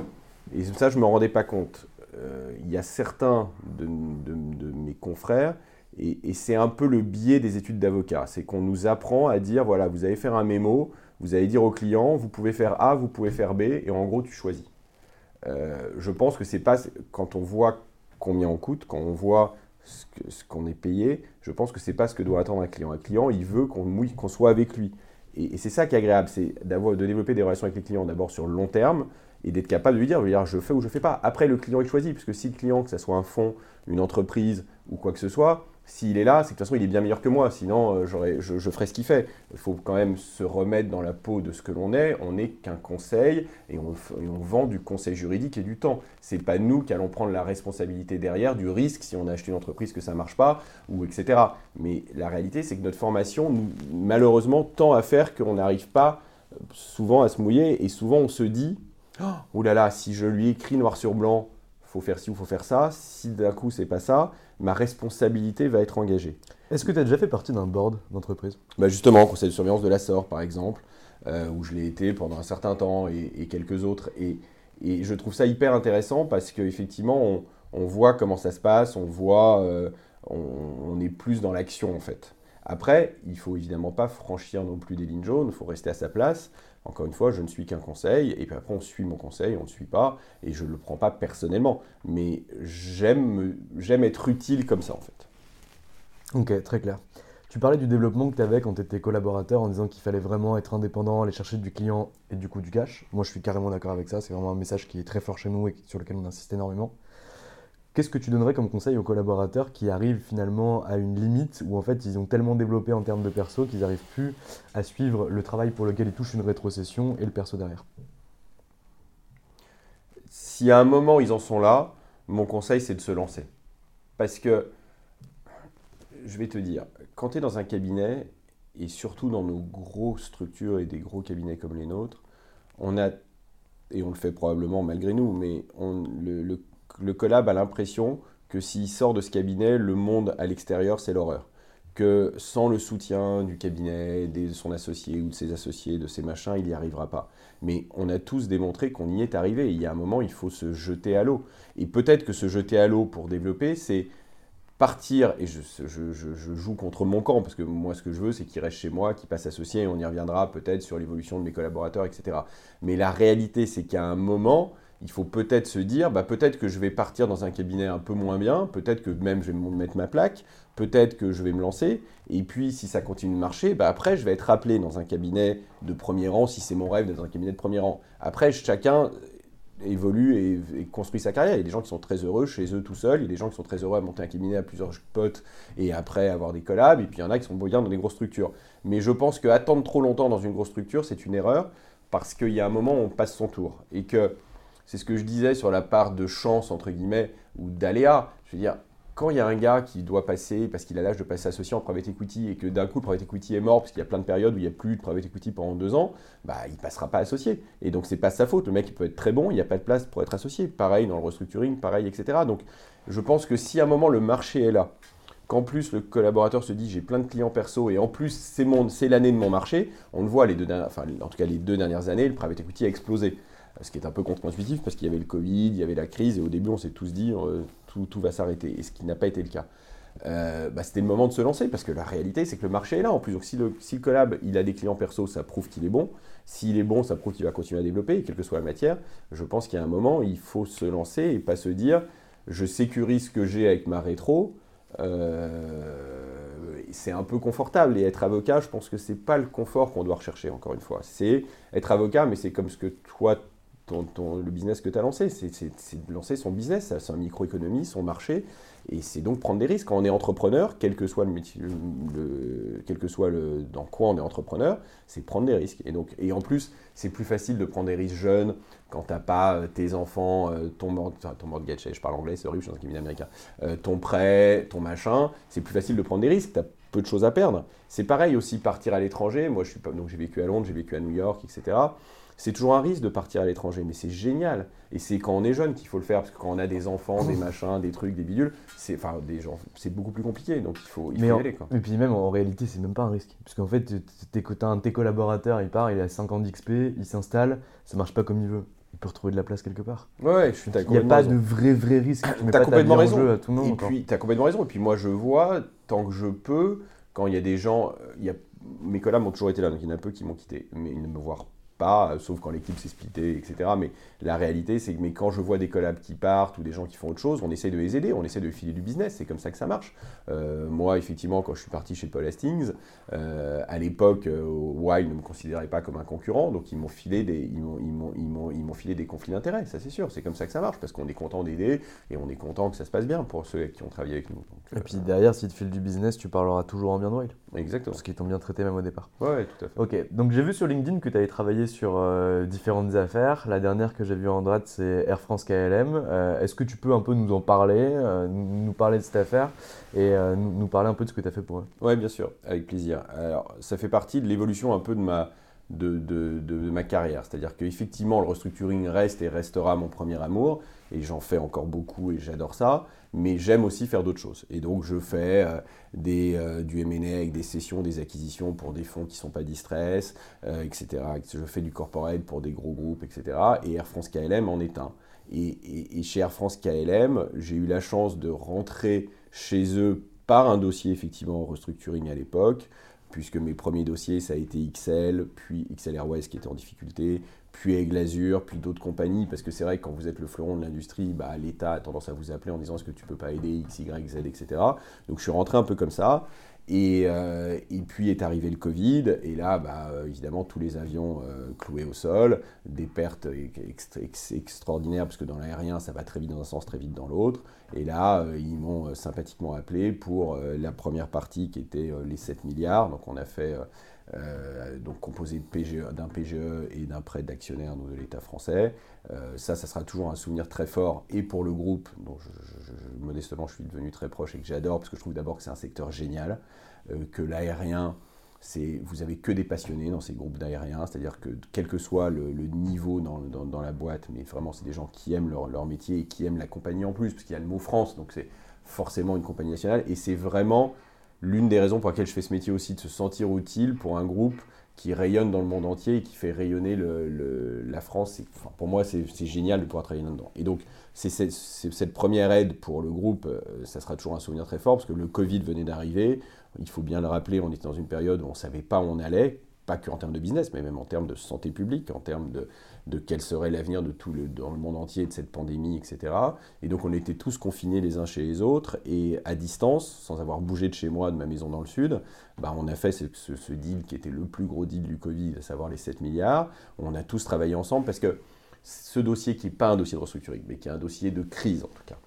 et ça je ne me rendais pas compte, euh, il y a certains de, mes confrères, et, c'est un peu le biais des études d'avocat, c'est qu'on nous apprend à dire, voilà, vous allez faire un mémo, vous allez dire au client, vous pouvez faire A, vous pouvez faire B, et en gros, tu choisis. Euh, je pense que c'est pas, quand on voit combien on coûte, quand on voit ce qu'on est payé, je pense que c'est pas ce que doit attendre un client. Un client, il veut qu'on soit avec lui. Et, c'est ça qui est agréable, c'est de développer des relations avec les clients d'abord sur le long terme et d'être capable de lui dire, dire je fais ou je fais pas. Après, le client il choisit, puisque si le client, que ce soit un fonds, une entreprise ou quoi que ce soit, s'il est là, c'est que de toute façon, il est bien meilleur que moi, sinon euh, je, je, ferai ce qu'il fait. Il faut quand même se remettre dans la peau de ce que l'on est. On n'est qu'un conseil et on, vend du conseil juridique et du temps. C'est pas nous qui allons prendre la responsabilité derrière du risque si on a acheté une entreprise que ça marche pas, ou etc. Mais la réalité, c'est que notre formation, malheureusement, tend à faire qu'on n'arrive pas euh, souvent à se mouiller et souvent on se dit Oh là là, si je lui écris noir sur blanc, faut faire ci ou faut faire ça, si d'un coup c'est pas ça, ma responsabilité va être engagée. Est-ce que tu as déjà fait partie d'un board d'entreprise? Bah Justement, conseil de surveillance de la SOR, par exemple, euh, où je l'ai été pendant un certain temps et, quelques autres. Et, et, je trouve ça hyper intéressant parce qu'effectivement, on, on, voit comment ça se passe, on voit, euh, on, est plus dans l'action en fait. Après, il ne faut évidemment pas franchir non plus des lignes jaunes, il faut rester à sa place. Encore une fois, je ne suis qu'un conseil, et puis après on suit mon conseil, on ne suit pas, et je ne le prends pas personnellement. Mais j'aime être utile comme ça en fait. Ok, très clair. Tu parlais du développement que tu avais quand tu étais collaborateur en disant qu'il fallait vraiment être indépendant, aller chercher du client et du coup du cash. Moi je suis carrément d'accord avec ça, c'est vraiment un message qui est très fort chez nous et sur lequel on insiste énormément. Qu'est-ce que tu donnerais comme conseil aux collaborateurs qui arrivent finalement à une limite où en fait ils ont tellement développé en termes de perso qu'ils n'arrivent plus à suivre le travail pour lequel ils touchent une rétrocession et le perso derrière? Si à un moment ils en sont là, mon conseil c'est de se lancer. Parce que, je vais te dire, quand tu es dans un cabinet, et surtout dans nos grosses structures et des gros cabinets comme les nôtres, on a, et on le fait probablement malgré nous, mais on, le, le le collab a l'impression que s'il sort de ce cabinet, le monde à l'extérieur, c'est l'horreur. Que sans le soutien du cabinet, de son associé ou de ses associés, de ses machins, il n'y arrivera pas. Mais on a tous démontré qu'on y est arrivé. Il y a un moment, il faut se jeter à l'eau. Et peut-être que se jeter à l'eau pour développer, c'est partir, et je, joue contre mon camp, parce que moi ce que je veux c'est qu'il reste chez moi, qu'il passe associé, et on y reviendra peut-être sur l'évolution de mes collaborateurs, etc. Mais la réalité c'est qu'à un moment, il faut peut-être se dire, bah, peut-être que je vais partir dans un cabinet un peu moins bien, peut-être que même je vais me mettre ma plaque, peut-être que je vais me lancer, et puis si ça continue de marcher, bah, après je vais être appelé dans un cabinet de premier rang, si c'est mon rêve d'être dans un cabinet de premier rang. Après, chacun évolue et, construit sa carrière. Il y a des gens qui sont très heureux chez eux tout seuls, il y a des gens qui sont très heureux à monter un cabinet à plusieurs potes et après avoir des collabs, et puis il y en a qui sont bien dans des grosses structures. Mais je pense qu'attendre trop longtemps dans une grosse structure, c'est une erreur, parce qu'il y a un moment où on passe son tour. Et que c'est ce que je disais sur la part de chance, entre guillemets, ou d'aléa. Je veux dire, quand il y a un gars qui doit passer, parce qu'il a l'âge de passer associé en private equity, et que d'un coup le private equity est mort, parce qu'il y a plein de périodes où il n'y a plus de private equity pendant deux ans, bah, il ne passera pas associé. Et donc, c'est pas sa faute. Le mec, il peut être très bon, il n'y a pas de place pour être associé. Pareil dans le restructuring, pareil, etc. Donc, je pense que si à un moment le marché est là, qu'en plus le collaborateur se dit j'ai plein de clients perso et en plus c'est l'année de mon marché, on le voit les deux enfin, en tout cas les deux dernières années, le private equity a explosé ce qui est un peu contre-intuitif parce qu'il y avait le Covid, il y avait la crise, et au début on s'est tous dit euh, tout, va s'arrêter, et ce qui n'a pas été le cas. Euh, bah, c'était le moment de se lancer parce que la réalité c'est que le marché est là en plus. Donc si le, si le collab il a des clients perso, ça prouve qu'il est bon. S'il est bon, ça prouve qu'il va continuer à développer, quelle que soit la matière. Je pense qu'il y a un moment, il faut se lancer et pas se dire je sécurise ce que j'ai avec ma rétro. Euh, c'est un peu confortable et être avocat, je pense que c'est pas le confort qu'on doit rechercher encore une fois. C'est être avocat, mais c'est comme ce que toi le business que tu as lancé. C'est de lancer son business, c'est un microéconomie, son marché. Et c'est donc prendre des risques. Quand on est entrepreneur, quel que soit le métier, dans quoi on est entrepreneur, c'est prendre des risques. Et, donc, et en plus, c'est plus facile de prendre des risques jeunes quand tu n'as pas euh, tes enfants, euh, ton, enfin, ton mortgage, je parle anglais, c'est horrible, je suis dans un cabinet américain, euh, ton prêt, ton machin, c'est plus facile de prendre des risques. Peu de choses à perdre. C'est pareil aussi partir à l'étranger. Moi, donc j'ai vécu à Londres, j'ai vécu à New York, etc. C'est toujours un risque de partir à l'étranger, mais c'est génial. Et c'est quand on est jeune qu'il faut le faire, parce que quand on a des enfants, des machins, des trucs, des bidules, c'est enfin des gens, c'est beaucoup plus compliqué. Donc il faut, il y aller. Et puis même en réalité, c'est même pas un risque, parce qu'en fait, tu un de tes collaborateurs, il part, il a 5 ans d'XP, il s'installe, ça marche pas comme il veut il peut retrouver de la place quelque part. Ouais, je suis Il n'y a pas de vrai, vrai risque. Tu as complètement raison. À tout le monde, et puis, tu as complètement raison. Et puis, moi, je vois, tant que je peux, quand il y a des gens. Il y a, mes collabs ont toujours été là, donc il y en a peu qui m'ont quitté. Mais ils ne me voient pas, euh, sauf quand l'équipe s'est splittée, etc. Mais la réalité, c'est que mais quand je vois des collabs qui partent ou des gens qui font autre chose, on essaie de les aider, on essaie de filer du business, c'est comme ça que ça marche. Euh, moi, effectivement, quand je suis parti chez Paul Hastings, euh, à l'époque, euh, Wild ne me considérait pas comme un concurrent, donc ils m'ont filé des, ils m'ont, ils m'ont, ils m'ont, ils m'ont filé des conflits d'intérêts, ça c'est sûr, c'est comme ça que ça marche, parce qu'on est content d'aider et on est content que ça se passe bien pour ceux qui ont travaillé avec nous. et puis derrière, si tu file du business, tu parleras toujours en bien de Wild. Exactement. Parce qu'ils t'ont bien traité même au départ. Ouais, tout à fait. Ok, donc j'ai vu sur LinkedIn que tu avais travaillé sur euh, différentes affaires. La dernière que j'ai vue en droite, c'est Air France KLM. Euh, est-ce que tu peux un peu nous en parler, euh, nous parler de cette affaire et nous parler un peu de ce que tu as fait pour eux? Oui, bien sûr, avec plaisir. Alors, ça fait partie de l'évolution un peu de ma, de, ma carrière. C'est-à-dire qu'effectivement, le restructuring reste et restera mon premier amour, et j'en fais encore beaucoup et j'adore ça mais j'aime aussi faire d'autres choses. Et donc je fais euh, euh, du M&A avec des sessions, des acquisitions pour des fonds qui ne sont pas distress, euh, etc. Je fais du corporate pour des gros groupes, etc. Et Air France KLM en est un. Et, et, chez Air France KLM, j'ai eu la chance de rentrer chez eux par un dossier effectivement restructuring à l'époque, puisque mes premiers dossiers, ça a été XL, puis XL Airways qui était en difficulté, puis Aigle puis d'autres compagnies, parce que c'est vrai que quand vous êtes le fleuron de l'industrie, bah, l'État a tendance à vous appeler en disant est-ce que tu peux pas aider X, Y, Z, etc. Donc je suis rentré un peu comme ça. Et, euh, et, puis est arrivé le Covid, et là, bah, évidemment, tous les avions euh, cloués au sol, des pertes extraordinaires, parce que dans l'aérien, ça va très vite dans un sens, très vite dans l'autre. Et là, euh, ils m'ont sympathiquement appelé pour la première partie qui était les 7 milliards. Donc on a fait euh, donc composé d'un PGE, et d'un prêt d'actionnaire de l'État français. Euh, ça, ça sera toujours un souvenir très fort et pour le groupe, dont modestement je suis devenu très proche et que j'adore, parce que je trouve d'abord que c'est un secteur génial, euh, que l'aérien, vous avez que des passionnés dans ces groupes d'aériens, c'est-à-dire que quel que soit le, niveau dans, dans, la boîte, mais vraiment c'est des gens qui aiment leur, leur, métier et qui aiment la compagnie en plus, parce qu'il y a le mot France, donc c'est forcément une compagnie nationale, et c'est vraiment l'une des raisons pour lesquelles je fais ce métier aussi, de se sentir utile pour un groupe qui rayonne dans le monde entier et qui fait rayonner la France. pour moi, c'est génial de pouvoir travailler là-dedans. Et donc, c'est cette, première aide pour le groupe, euh, ça sera toujours un souvenir très fort, parce que le Covid venait d'arriver. Il faut bien le rappeler, on était dans une période où on ne savait pas où on allait, pas que en termes de business, mais même en termes de santé publique, en termes de, de quel serait l'avenir de tout le, dans le monde entier de cette pandémie, etc. Et donc on était tous confinés les uns chez les autres et à distance, sans avoir bougé de chez moi, de ma maison dans le sud, bah on a fait ce, deal qui était le plus gros deal du Covid, à savoir les 7 milliards. On a tous travaillé ensemble parce que ce dossier qui n'est pas un dossier de restructuring, mais qui est un dossier de crise en tout cas,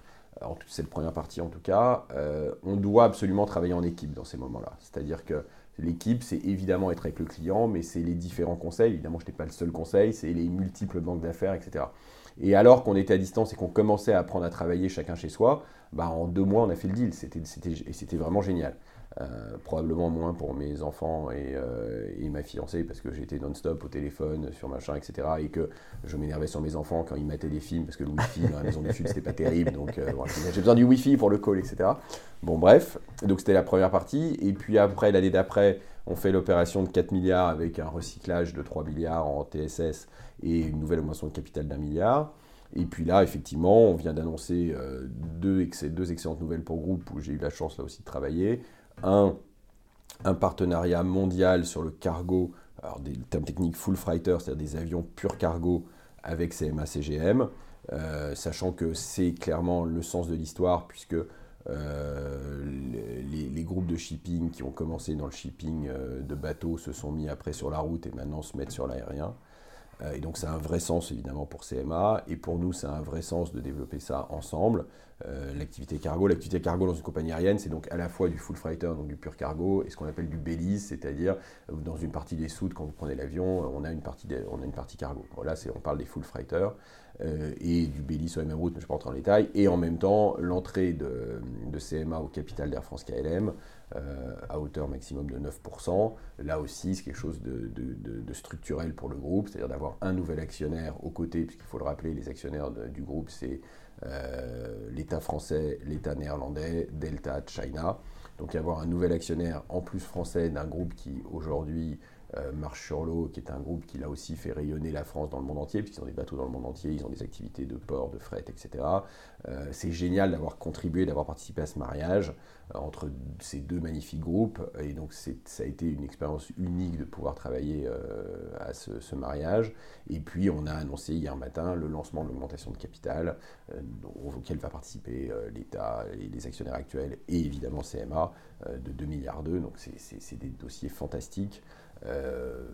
c'est cette première partie en tout cas, euh, on doit absolument travailler en équipe dans ces moments-là. C'est-à-dire que L'équipe, c'est évidemment être avec le client, mais c'est les différents conseils. Évidemment, je n'étais pas le seul conseil, c'est les multiples banques d'affaires, etc. Et alors qu'on était à distance et qu'on commençait à apprendre à travailler chacun chez soi, bah en deux mois, on a fait le deal. Et c'était vraiment génial. Euh, probablement moins pour mes enfants euh, et, ma fiancée parce que j'étais non-stop au téléphone sur machin etc et que je m'énervais sur mes enfants quand ils mataient des films parce que le wifi dans la maison du sud c'était pas terrible donc euh, j'ai besoin du wifi pour le call etc bon bref donc c'était la première partie et puis après l'année d'après on fait l'opération de 4 milliards avec un recyclage de 3 milliards en TSS et une nouvelle augmentation de capital d'un milliard. Et puis là, effectivement, on vient d'annoncer deux, excellentes nouvelles pour groupe où j'ai eu la chance là aussi de travailler un, un partenariat mondial sur le cargo, alors des termes techniques full freighter, c'est-à-dire des avions pur cargo avec CMA CGM, euh, sachant que c'est clairement le sens de l'histoire, puisque euh, les, groupes de shipping qui ont commencé dans le shipping euh, de bateaux se sont mis après sur la route et maintenant se mettent sur l'aérien. et donc ça a un vrai sens évidemment pour CMA, et pour nous ça a un vrai sens de développer ça ensemble. Euh, l'activité cargo. L'activité cargo dans une compagnie aérienne, c'est donc à la fois du full freighter, donc du pur cargo, et ce qu'on appelle du bellies, c'est-à-dire euh, dans une partie des soutes, quand vous prenez l'avion, on a une partie, on a une partie cargo. là, on parle des full freighters euh, et du bellies sur la même route, mais je ne vais pas rentrer en détail. Et en même temps, l'entrée de, CMA au capital d'Air France KLM, à hauteur maximum de 9%. Là aussi, c'est quelque chose de, de, structurel pour le groupe, c'est-à-dire d'avoir un nouvel actionnaire aux côtés, puisqu'il faut le rappeler, les actionnaires du groupe, c'est euh, l'État français, l'État néerlandais, Delta, China. Donc y avoir un nouvel actionnaire en plus français d'un groupe qui aujourd'hui euh, marche sur l'eau, qui est un groupe qui là aussi fait rayonner la France dans le monde entier, puisqu'ils ont des bateaux dans le monde entier, ils ont des activités de port, de fret, etc. Euh, c'est génial d'avoir contribué, d'avoir participé à ce mariage euh, entre ces deux magnifiques groupes, et donc ça a été une expérience unique de pouvoir travailler à ce, mariage. Et puis on a annoncé hier matin le lancement de l'augmentation de capital, auquel va participer l'État, et les actionnaires actuels et évidemment CMA de 2 milliards d'euros. Donc c'est des dossiers fantastiques. Euh,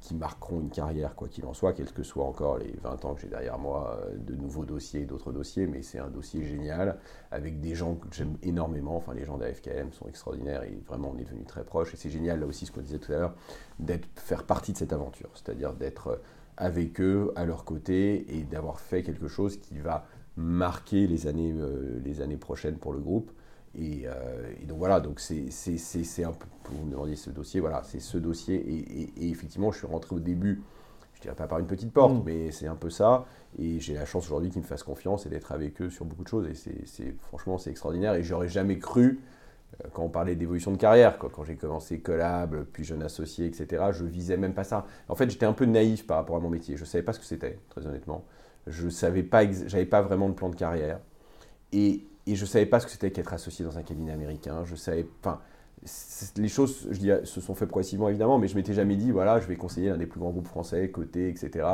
qui marqueront une carrière, quoi qu'il en soit, quels que soient encore les 20 ans que j'ai derrière moi, euh, de nouveaux dossiers, d'autres dossiers, mais c'est un dossier génial, avec des gens que j'aime énormément, enfin les gens d'AFKM sont extraordinaires, et vraiment on est devenus très proches, et c'est génial là aussi ce qu'on disait tout à l'heure, d'être faire partie de cette aventure, c'est-à-dire d'être avec eux, à leur côté, et d'avoir fait quelque chose qui va marquer les années, euh, les années prochaines pour le groupe. Euh, et, donc voilà, donc c'est un peu, pour vous me demandiez ce dossier, voilà, c'est ce dossier. Et, effectivement, je suis rentré au début, je dirais pas par une petite porte, mm. mais c'est un peu ça. Et j'ai la chance aujourd'hui qu'ils me fassent confiance et d'être avec eux sur beaucoup de choses. Et c'est franchement, c'est extraordinaire. Et j'aurais jamais cru, euh, quand on parlait d'évolution de carrière, quoi, quand j'ai commencé collab, puis jeune associé, etc., je visais même pas ça. En fait, j'étais un peu naïf par rapport à mon métier. Je savais pas ce que c'était, très honnêtement. Je savais pas, j'avais pas vraiment de plan de carrière. Et et je ne savais pas ce que c'était qu'être associé dans un cabinet américain. Je savais, enfin, les choses, je dis, se sont faites progressivement évidemment, mais je m'étais jamais dit, voilà, je vais conseiller l'un des plus grands groupes français, côté, etc.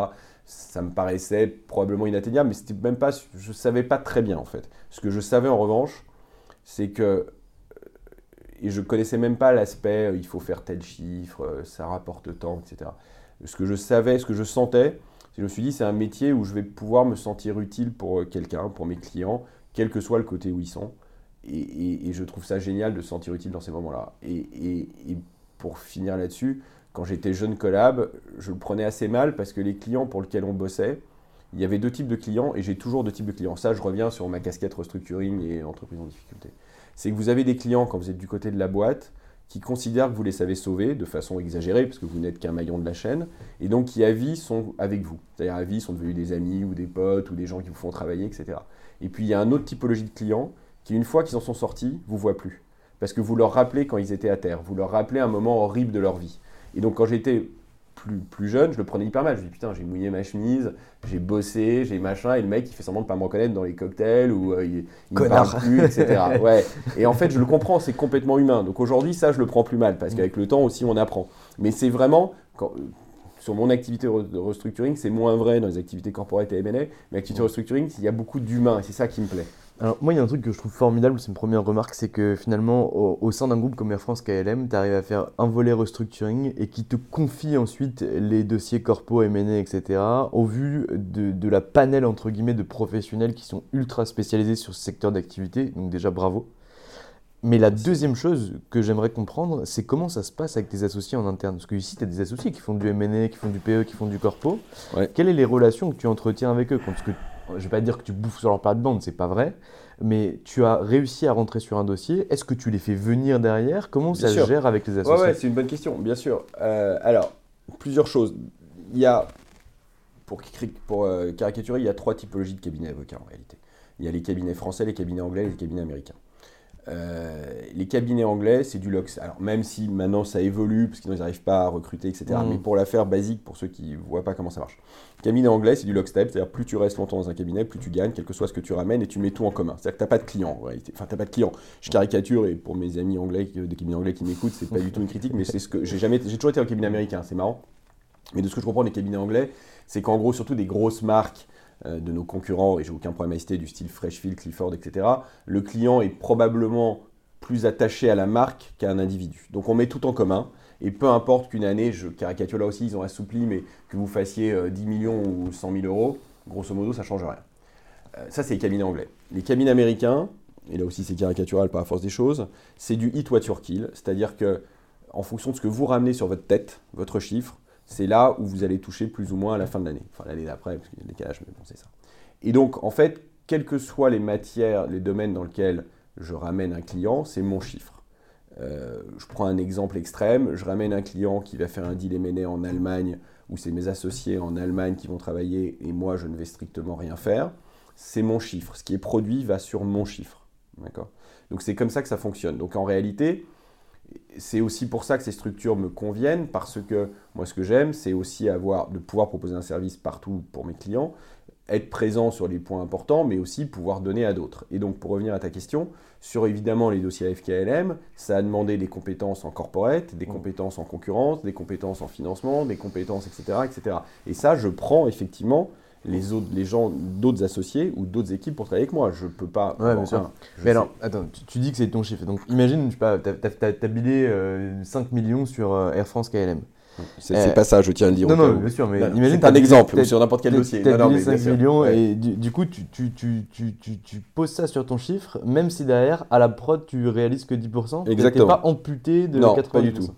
Ça me paraissait probablement inatteignable, mais c'était même pas, je savais pas très bien en fait. Ce que je savais en revanche, c'est que, et je connaissais même pas l'aspect, il faut faire tel chiffre, ça rapporte tant, etc. Ce que je savais, ce que je sentais, je me suis dit, c'est un métier où je vais pouvoir me sentir utile pour quelqu'un, pour mes clients, quel que soit le côté où ils sont. Et, je trouve ça génial de se sentir utile dans ces moments-là. Et, pour finir là-dessus, quand j'étais jeune collab, je le prenais assez mal parce que les clients pour lesquels on bossait, il y avait deux types de clients et j'ai toujours deux types de clients. Ça, je reviens sur ma casquette restructuring et entreprise en difficulté. C'est que vous avez des clients quand vous êtes du côté de la boîte qui considèrent que vous les savez sauver de façon exagérée, parce que vous n'êtes qu'un maillon de la chaîne, et donc qui à vie sont avec vous. C'est-à-dire à vie sont devenus des amis ou des potes ou des gens qui vous font travailler, etc. Et puis il y a une autre typologie de clients qui, une fois qu'ils en sont sortis, vous voient plus. Parce que vous leur rappelez quand ils étaient à terre, vous leur rappelez un moment horrible de leur vie. Et donc quand j'étais plus, plus jeune, je le prenais hyper mal. Je me dis putain, j'ai mouillé ma chemise, j'ai bossé, j'ai machin, et le mec il fait semblant de pas me reconnaître dans les cocktails ou euh, il, il me parle plus, etc. ouais. Et en fait, je le comprends, c'est complètement humain. Donc aujourd'hui, ça, je le prends plus mal parce mm. qu'avec le temps aussi, on apprend. Mais c'est vraiment quand, sur mon activité de restructuring, c'est moins vrai dans les activités corporate et M&A, mais l'activité de restructuring, il y a beaucoup d'humains et c'est ça qui me plaît. Alors, moi, il y a un truc que je trouve formidable, c'est une première remarque, c'est que finalement, au, sein d'un groupe comme Air France KLM, tu arrives à faire un volet restructuring et qui te confie ensuite les dossiers corpo, M&A, etc. Au vu de, de, la panel, entre guillemets, de professionnels qui sont ultra spécialisés sur ce secteur d'activité. Donc, déjà, bravo. Mais la deuxième chose que j'aimerais comprendre, c'est comment ça se passe avec tes associés en interne? Parce que ici, tu as des associés qui font du M&A, qui font du PE, qui font du corpo. Quelles sont les relations que tu entretiens avec eux? Parce que, Je ne vais pas dire que tu bouffes sur leur plate-bande, c'est pas vrai. Mais tu as réussi à rentrer sur un dossier. Est-ce que tu les fais venir derrière? Comment ça se gère avec les associés ouais, c'est une bonne question, bien sûr. Euh, alors, plusieurs choses. Il y a, pour, pour euh, caricaturer, il y a trois typologies de cabinets avocats en réalité. Il y a les cabinets français, les cabinets anglais et les cabinets américains. Euh, les cabinets anglais, c'est du LOX. Alors, même si maintenant ça évolue, parce qu'ils n'arrivent pas à recruter, etc. Mm. Mais pour la faire basique, pour ceux qui ne voient pas comment ça marche. Cabinet anglais, c'est du lockstep, c'est-à-dire plus tu restes longtemps dans un cabinet, plus tu gagnes, quel que soit ce que tu ramènes, et tu mets tout en commun. C'est-à-dire que tu n'as pas de en réalité. Enfin, tu n'as pas de clients. Je caricature, et pour mes amis anglais, des cabinets anglais qui m'écoutent, c'est pas du tout une critique, mais c'est ce que j'ai jamais. J'ai toujours été en cabinet américain, c'est marrant. Mais de ce que je comprends des cabinets anglais, c'est qu'en gros, surtout des grosses marques, de nos concurrents, et j'ai aucun problème à citer, du style Freshfield, Clifford, etc., le client est probablement plus attaché à la marque qu'à un individu. Donc on met tout en commun. Et peu importe qu'une année, je caricature là aussi, ils ont assoupli, mais que vous fassiez 10 euh, millions ou 100 000 euros, grosso modo, ça ne change rien. Euh, ça, c'est les cabinets anglais. Les cabinets américains, et là aussi c'est caricatural par la force des choses, c'est du hit what your kill, c'est-à-dire que en fonction de ce que vous ramenez sur votre tête, votre chiffre, c'est là où vous allez toucher plus ou moins à la fin de l'année. Enfin, l'année d'après, parce qu'il y a le décalage, mais bon, c'est ça. Et donc, en fait, quelles que soient les matières, les domaines dans lesquels je ramène un client, c'est mon chiffre. Euh, je prends un exemple extrême, je ramène un client qui va faire un deal M&A en Allemagne, où c'est mes associés en Allemagne qui vont travailler et moi je ne vais strictement rien faire. C'est mon chiffre. Ce qui est produit va sur mon chiffre. D'accord? Donc c'est comme ça que ça fonctionne. Donc en réalité, c'est aussi pour ça que ces structures me conviennent, parce que moi ce que j'aime, c'est aussi avoir, de pouvoir proposer un service partout pour mes clients, être présent sur les points importants, mais aussi pouvoir donner à d'autres. Et donc, pour revenir à ta question, sur évidemment les dossiers AFKLM, ça a demandé des compétences en corporate, des mmh. compétences en concurrence, des compétences en financement, des compétences, etc. etc. Et ça, je prends effectivement les, autres, les gens d'autres associés ou d'autres équipes pour travailler avec moi. Je peux pas. Ouais, bien sûr. mais alors, attends, tu, dis que c'est ton chiffre. Donc, imagine, tu as, as, bidé 5 millions sur euh, Air France KLM. C'est pas ça, je tiens à le dire. Non, non, bien sûr, mais imagine. un exemple sur n'importe quel dossier. Tu as 5 millions et du, coup, tu, tu, tu, tu, poses ça sur ton chiffre, même si derrière, à la prod, tu réalises que 10%. Exactement. Tu pas amputé de non, 80%. pas du tout.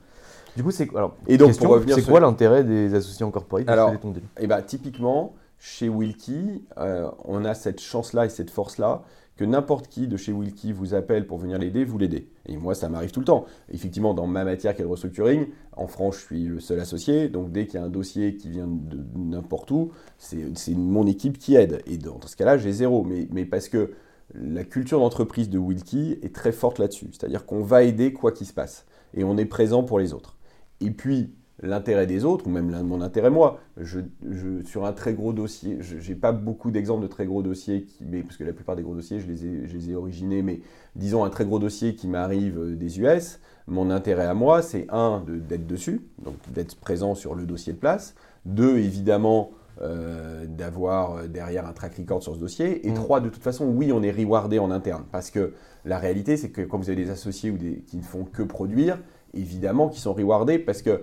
Du coup, c'est alors. Et donc, pour c'est quoi l'intérêt des associés en corporate Alors, et eh ben, typiquement, chez Wilkie, euh, on a cette chance-là et cette force-là que n'importe qui de chez Wilkie vous appelle pour venir l'aider, vous l'aidez. Et moi, ça m'arrive tout le temps. Effectivement, dans ma matière qui est le restructuring, en France, je suis le seul associé. Donc, dès qu'il y a un dossier qui vient de n'importe où, c'est mon équipe qui aide. Et dans ce cas-là, j'ai zéro. Mais, mais, parce que la culture d'entreprise de Wilkie est très forte là-dessus. C'est-à-dire qu'on va aider quoi qu'il se passe. Et on est présent pour les autres. Et puis, l'intérêt des autres, ou même mon intérêt moi. Je, sur un très gros dossier, je n'ai pas beaucoup d'exemples de très gros dossiers, qui, mais, parce que la plupart des gros dossiers, je les ai, je les ai originés, mais disons un très gros dossier qui m'arrive euh, des US, mon intérêt à moi, c'est un, d'être dessus, donc d'être présent sur le dossier de place, deux, évidemment, euh, d'avoir euh, derrière un track record sur ce dossier. Et mm. trois, de toute façon, oui, on est rewardé en interne. Parce que la réalité, c'est que quand vous avez des associés ou des, qui ne font que produire, évidemment qu'ils sont rewardés parce que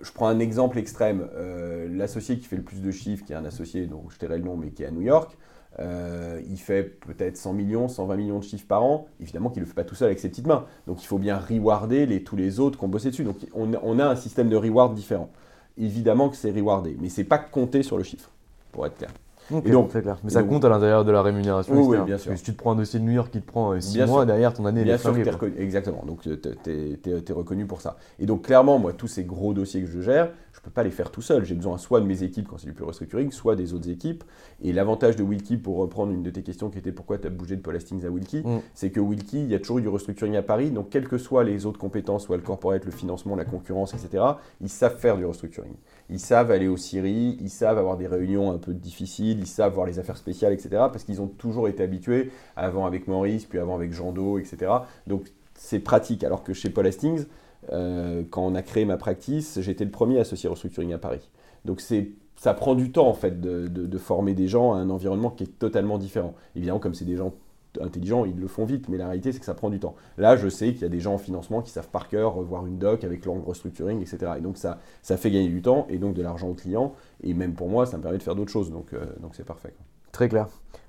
je prends un exemple extrême. Euh, l'associé qui fait le plus de chiffres, qui est un associé dont je tairai le nom, mais qui est à New York, euh, il fait peut-être 100 millions, 120 millions de chiffres par an. Évidemment qu'il ne le fait pas tout seul avec ses petites mains. Donc il faut bien rewarder tous les autres qui ont bossé dessus. Donc on, a un système de reward différent. Évidemment que c'est rewardé, mais c'est pas compté sur le chiffre, pour être clair et donc, clair. Mais ça compte à l'intérieur de la rémunération. Oui, bien sûr. si tu te prends un dossier de New York qui te prend 6 euh, mois, derrière ton année bien sûr, Exactement. Donc, tu es, reconnu pour ça. Et donc, clairement, moi, tous ces gros dossiers que je gère, je ne peux pas les faire tout seul. J'ai besoin soit de mes équipes quand c'est du pure restructuring, soit des autres équipes. Et l'avantage de Wilkie, pour reprendre une de tes questions qui était pourquoi tu as bougé de Paul Hastings à Wilkie, mm. c'est que Wilkie, il y a toujours eu du restructuring à Paris. Donc, quelles que soient les autres compétences, soit le corporate, le financement, la concurrence, etc., ils savent faire du restructuring. Ils savent aller au Syrie, ils savent avoir des réunions un peu difficiles, ils savent voir les affaires spéciales, etc. Parce qu'ils ont toujours été habitués, avant avec Maurice, puis avant avec Jean Do, etc. Donc c'est pratique. Alors que chez Paul Hastings, euh, quand on a créé ma practice, j'étais le premier associé restructuring à Paris. Donc c'est ça prend du temps en fait de, de, former des gens à un environnement qui est totalement différent. Évidemment, comme c'est des gens intelligents, ils le font vite, mais la réalité, c'est que ça prend du temps. Là, je sais qu'il y a des gens en financement qui savent par cœur revoir une doc avec l'angle restructuring, etc. Et donc, ça, ça fait gagner du temps et donc de l'argent aux clients. Et même pour moi, ça me permet de faire d'autres choses. Donc, euh, donc c'est parfait. Très clair.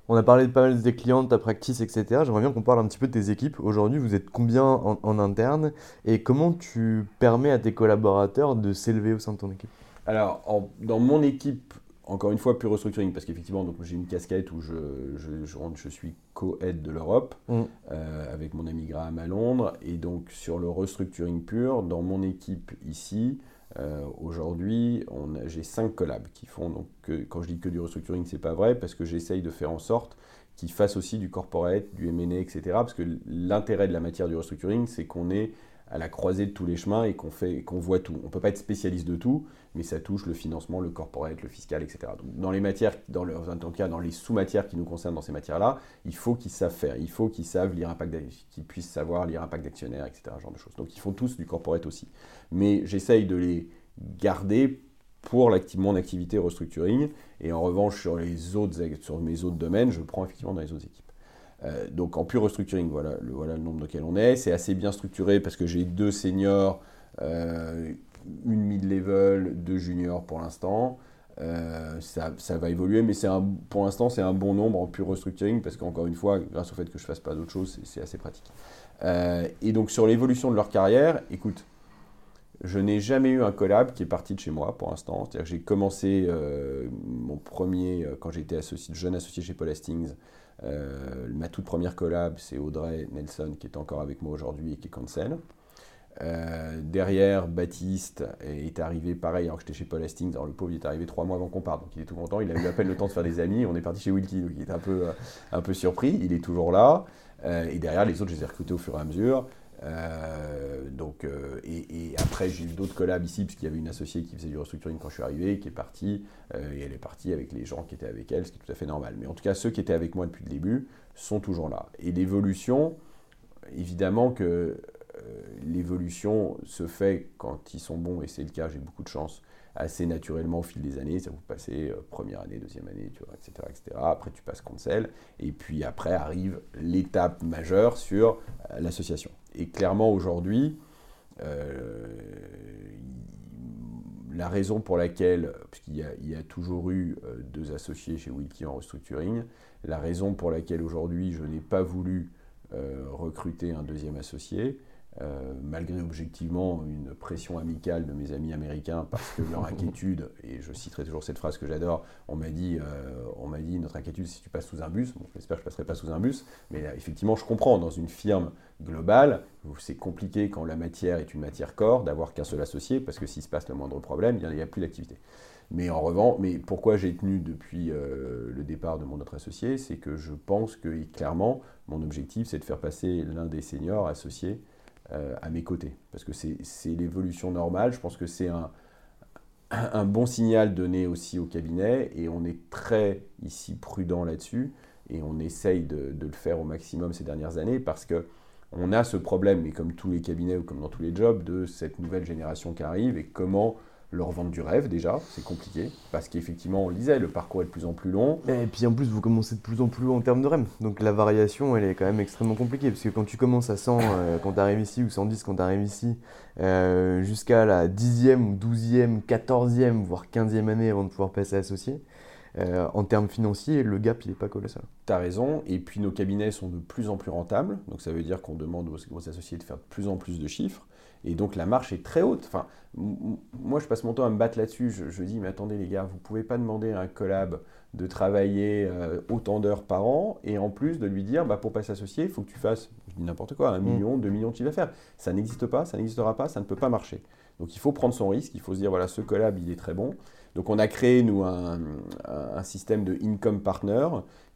On a parlé de pas mal des clients, de ta practice, etc. J'aimerais bien qu'on parle un petit peu de tes équipes. Aujourd'hui, vous êtes combien en, en interne et comment tu permets à tes collaborateurs de s'élever au sein de ton équipe? Alors, dans mon équipe, encore une fois, pure restructuring, parce qu'effectivement, j'ai une casquette où je, je, je, suis co-aide de l'Europe mm. euh, avec mon ami Graham à Londres. Et donc, sur le restructuring pur, dans mon équipe ici, euh, aujourd'hui, j'ai cinq collabs qui font. Donc, quand je dis que du restructuring, c'est pas vrai, parce que j'essaye de faire en sorte qu'ils fassent aussi du corporate, du M&A, etc. Parce que l'intérêt de la matière du restructuring, c'est qu'on est à la croisée de tous les chemins et qu'on fait, qu'on voit tout. On ne peut pas être spécialiste de tout, mais ça touche le financement, le corporate, le fiscal, etc. Donc, dans les matières, dans le, cas dans les sous-matières qui nous concernent dans ces matières-là, il faut qu'ils savent faire, il faut qu'ils savent lire qu'ils puissent savoir lire impact d'actionnaire, etc. Genre de choses. Donc ils font tous du corporate aussi. Mais j'essaye de les garder pour mon activité restructuring. Et en revanche, sur, les autres, sur mes autres domaines, je prends effectivement dans les autres équipes. Euh, donc en pure restructuring, voilà le, voilà le nombre lequel on est. C'est assez bien structuré parce que j'ai deux seniors, euh, une mid-level, deux juniors pour l'instant. Euh, ça, va évoluer, mais pour l'instant, c'est un bon nombre en pure restructuring parce qu'encore une fois, grâce au fait que je ne fasse pas d'autres choses, c'est assez pratique. et donc, sur l'évolution de leur carrière, écoute, je n'ai jamais eu un collab qui est parti de chez moi pour l'instant. C'est-à-dire que j'ai commencé mon premier, quand j'étais jeune associé chez Paul Hastings, euh, ma toute première collab, c'est Audrey Nelson qui est encore avec moi aujourd'hui et qui est cancel. Euh, derrière, Baptiste est arrivé pareil alors que j'étais chez Paul Hastings. Alors le pauvre il est arrivé trois mois avant qu'on parte, donc il est tout content. Il a eu à peine le temps de faire des amis. On est parti chez Wilkie, donc il était un peu, euh, un peu surpris. Il est toujours là. et derrière, les autres, je les ai recrutés au fur et à mesure. Euh, donc, euh, et, après, j'ai eu d'autres collabs ici, puisqu'il y avait une associée qui faisait du restructuring quand je suis arrivé, qui est partie, euh, et elle est partie avec les gens qui étaient avec elle, ce qui est tout à fait normal. Mais en tout cas, ceux qui étaient avec moi depuis le début sont toujours là. Et l'évolution, évidemment que l'évolution se fait quand ils sont bons, et c'est le cas, j'ai beaucoup de chance, assez naturellement au fil des années. Ça vous passez première année, deuxième année, etc., etc. Après, tu passes conseil. Et puis après arrive l'étape majeure sur l'association. Et clairement, aujourd'hui, euh, la raison pour laquelle, puisqu'il y, a toujours eu euh, deux associés chez Wilkie en restructuring, la raison pour laquelle aujourd'hui je n'ai pas voulu euh, recruter un deuxième associé, euh, malgré objectivement une pression amicale de mes amis américains, parce que leur inquiétude, et je citerai toujours cette phrase que j'adore, on m'a dit, euh, on m'a dit notre inquiétude si tu passes sous un bus, bon, j'espère que je ne passerai pas sous un bus, mais euh, effectivement je comprends, dans une firme globale, c'est compliqué quand la matière est une matière corps d'avoir qu'un seul associé, parce que s'il se passe le moindre problème, il n'y a plus d'activité. Mais en revanche, mais pourquoi j'ai tenu depuis le départ de mon autre associé, c'est que je pense que clairement, mon objectif, c'est de faire passer l'un des seniors associés euh, à mes côtés. Parce que c'est l'évolution normale. Je pense que c'est un, bon signal donné aussi au cabinet et on est très ici prudent là-dessus et on essaye de, le faire au maximum ces dernières années parce que on a ce problème, mais comme tous les cabinets ou comme dans tous les jobs, de cette nouvelle génération qui arrive et comment leur vendre du rêve déjà, c'est compliqué, parce qu'effectivement, on le disait, le parcours est de plus en plus long. Et puis en plus, vous commencez de plus en plus haut en termes de rêve, donc la variation, elle est quand même extrêmement compliquée, parce que quand tu commences à 100 euh, quand tu arrives ici, ou 110 quand tu arrives ici, euh, jusqu'à la 10e ou 12e, 14e, voire 15e année avant de pouvoir passer associé, euh, en termes financiers, le gap, il n'est pas colossal. Tu as raison, et puis nos cabinets sont de plus en plus rentables, donc ça veut dire qu'on demande aux associés de faire de plus en plus de chiffres. Et donc la marche est très haute. Enfin, moi, je passe mon temps à me battre là-dessus. Je, dis, mais attendez les gars, vous ne pouvez pas demander à un collab de travailler euh, autant d'heures par an et en plus de lui dire, bah, pour pas s'associer, il faut que tu fasses, je dis n'importe quoi, un mm. million, deux millions de chiffre d'affaires. Ça n'existe pas, ça n'existera pas, ça ne peut pas marcher. Donc il faut prendre son risque, il faut se dire, voilà, ce collab, il est très bon. Donc on a créé, nous, un, un système de income partner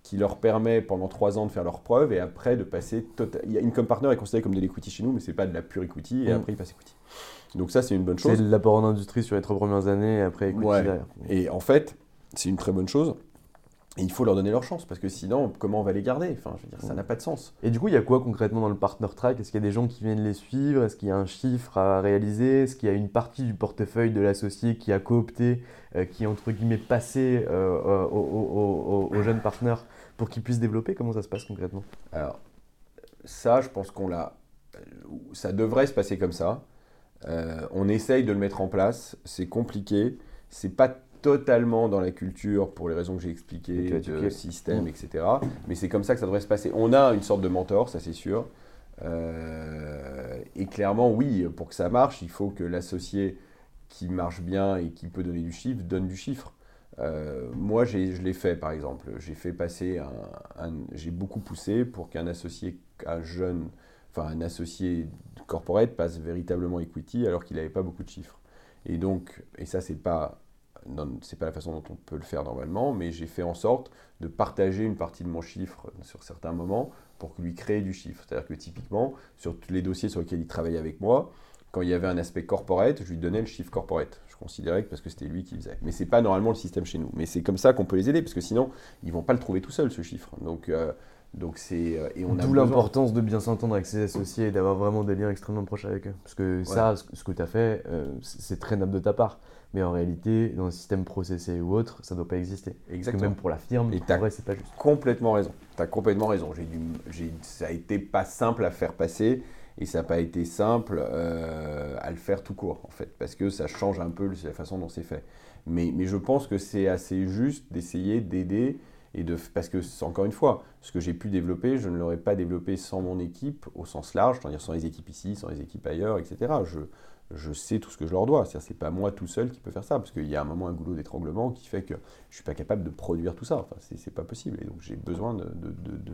qui leur permet pendant trois ans de faire leurs preuves et après de passer. Total... Income Partner est considéré comme de l'equity chez nous, mais ce n'est pas de la pure equity et mm. après ils passent equity. Donc ça, c'est une bonne chose. C'est l'apport en industrie sur les trois premières années et après equity derrière. Et en fait, c'est une très bonne chose. Et il faut leur donner leur chance, parce que sinon, comment on va les garder? Enfin, je veux dire, ça mm. n'a pas de sens. Et du coup, il y a quoi concrètement dans le partner track? Est-ce qu'il y a des gens qui viennent les suivre? Est-ce qu'il y a un chiffre à réaliser? Est-ce qu'il y a une partie du portefeuille de l'associé qui a coopté, euh, qui est entre guillemets passé euh, euh, aux jeunes partenaires pour qu'ils puissent développer Comment ça se passe concrètement? Alors, ça, je pense qu'on l'a. Ça devrait se passer comme ça. Euh, on essaye de le mettre en place. C'est compliqué. C'est pas totalement dans la culture pour les raisons que j'ai expliquées, de système, etc. Mais c'est comme ça que ça devrait se passer. On a une sorte de mentor, ça c'est sûr. Euh, et clairement, oui, pour que ça marche, il faut que l'associé qui marche bien et qui peut donner du chiffre donne du chiffre. Euh, moi, je l'ai fait, par exemple. J'ai fait passer un, j'ai beaucoup poussé pour qu'un associé, un jeune, enfin un associé corporate passe véritablement equity alors qu'il n'avait pas beaucoup de chiffres. Et donc, et ça, c'est pas c'est pas la façon dont on peut le faire normalement, mais j'ai fait en sorte de partager une partie de mon chiffre sur certains moments pour lui créer du chiffre. C'est-à-dire que typiquement, sur tous les dossiers sur lesquels il travaille avec moi, quand il y avait un aspect corporate, je lui donnais le chiffre corporate. Je considérais que parce que c'était lui qui faisait. Mais c'est pas normalement le système chez nous. Mais c'est comme ça qu'on peut les aider, parce que sinon, ils vont pas le trouver tout seul, ce chiffre. Donc, euh, donc c'est euh, et on a d'où l'importance de bien s'entendre avec ses associés et d'avoir vraiment des liens extrêmement proches avec eux. Parce que ça, ce que tu as fait, euh, c'est très noble de ta part. Mais en réalité, dans un système processé ou autre, ça ne doit pas exister. Exactement. Parce que même pour la firme, et en vrai, c'est pas juste. Complètement raison. Tu as complètement raison. J'ai ça a été pas simple à faire passer et ça n'a pas été simple euh, à le faire tout court, en fait, parce que ça change un peu la façon dont c'est fait. Mais, mais, je pense que c'est assez juste d'essayer d'aider, et de, parce que, encore une fois, ce que j'ai pu développer, je ne l'aurais pas développé sans mon équipe au sens large, c'est-à-dire sans les équipes ici, sans les équipes ailleurs, etc. je sais tout ce que je leur dois. C'est-à-dire, c'est pas moi tout seul qui peut faire ça, parce qu'il y a un moment un goulot d'étranglement qui fait que je suis pas capable de produire tout ça. Enfin, c'est pas possible. Et donc, j'ai besoin de,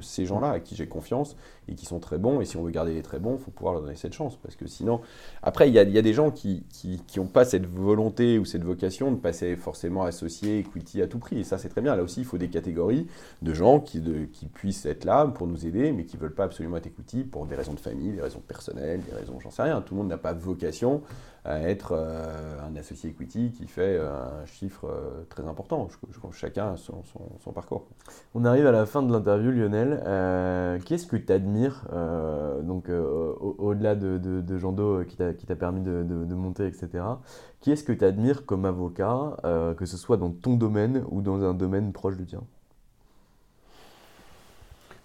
ces gens-là à qui j'ai confiance et qui sont très bons. Et si on veut garder les très bons, faut pouvoir leur donner cette chance, parce que sinon, après, il y a, des gens qui n'ont pas cette volonté ou cette vocation de passer forcément associé equity à tout prix. Et ça, c'est très bien. Là aussi, il faut des catégories de gens qui, qui puissent être là pour nous aider, mais qui veulent pas absolument être equity pour des raisons de famille, des raisons personnelles, des raisons, j'en sais rien. Tout le monde n'a pas vocation à être euh, un associé equity qui fait euh, un chiffre euh, très important. Je, chacun a son, parcours. On arrive à la fin de l'interview, Lionel. Qu'est-ce que tu admires, donc au-delà de, de, Jean Do qui t'a permis de, monter, etc. Qui est-ce que tu admires comme avocat, que ce soit dans ton domaine ou dans un domaine proche du tien?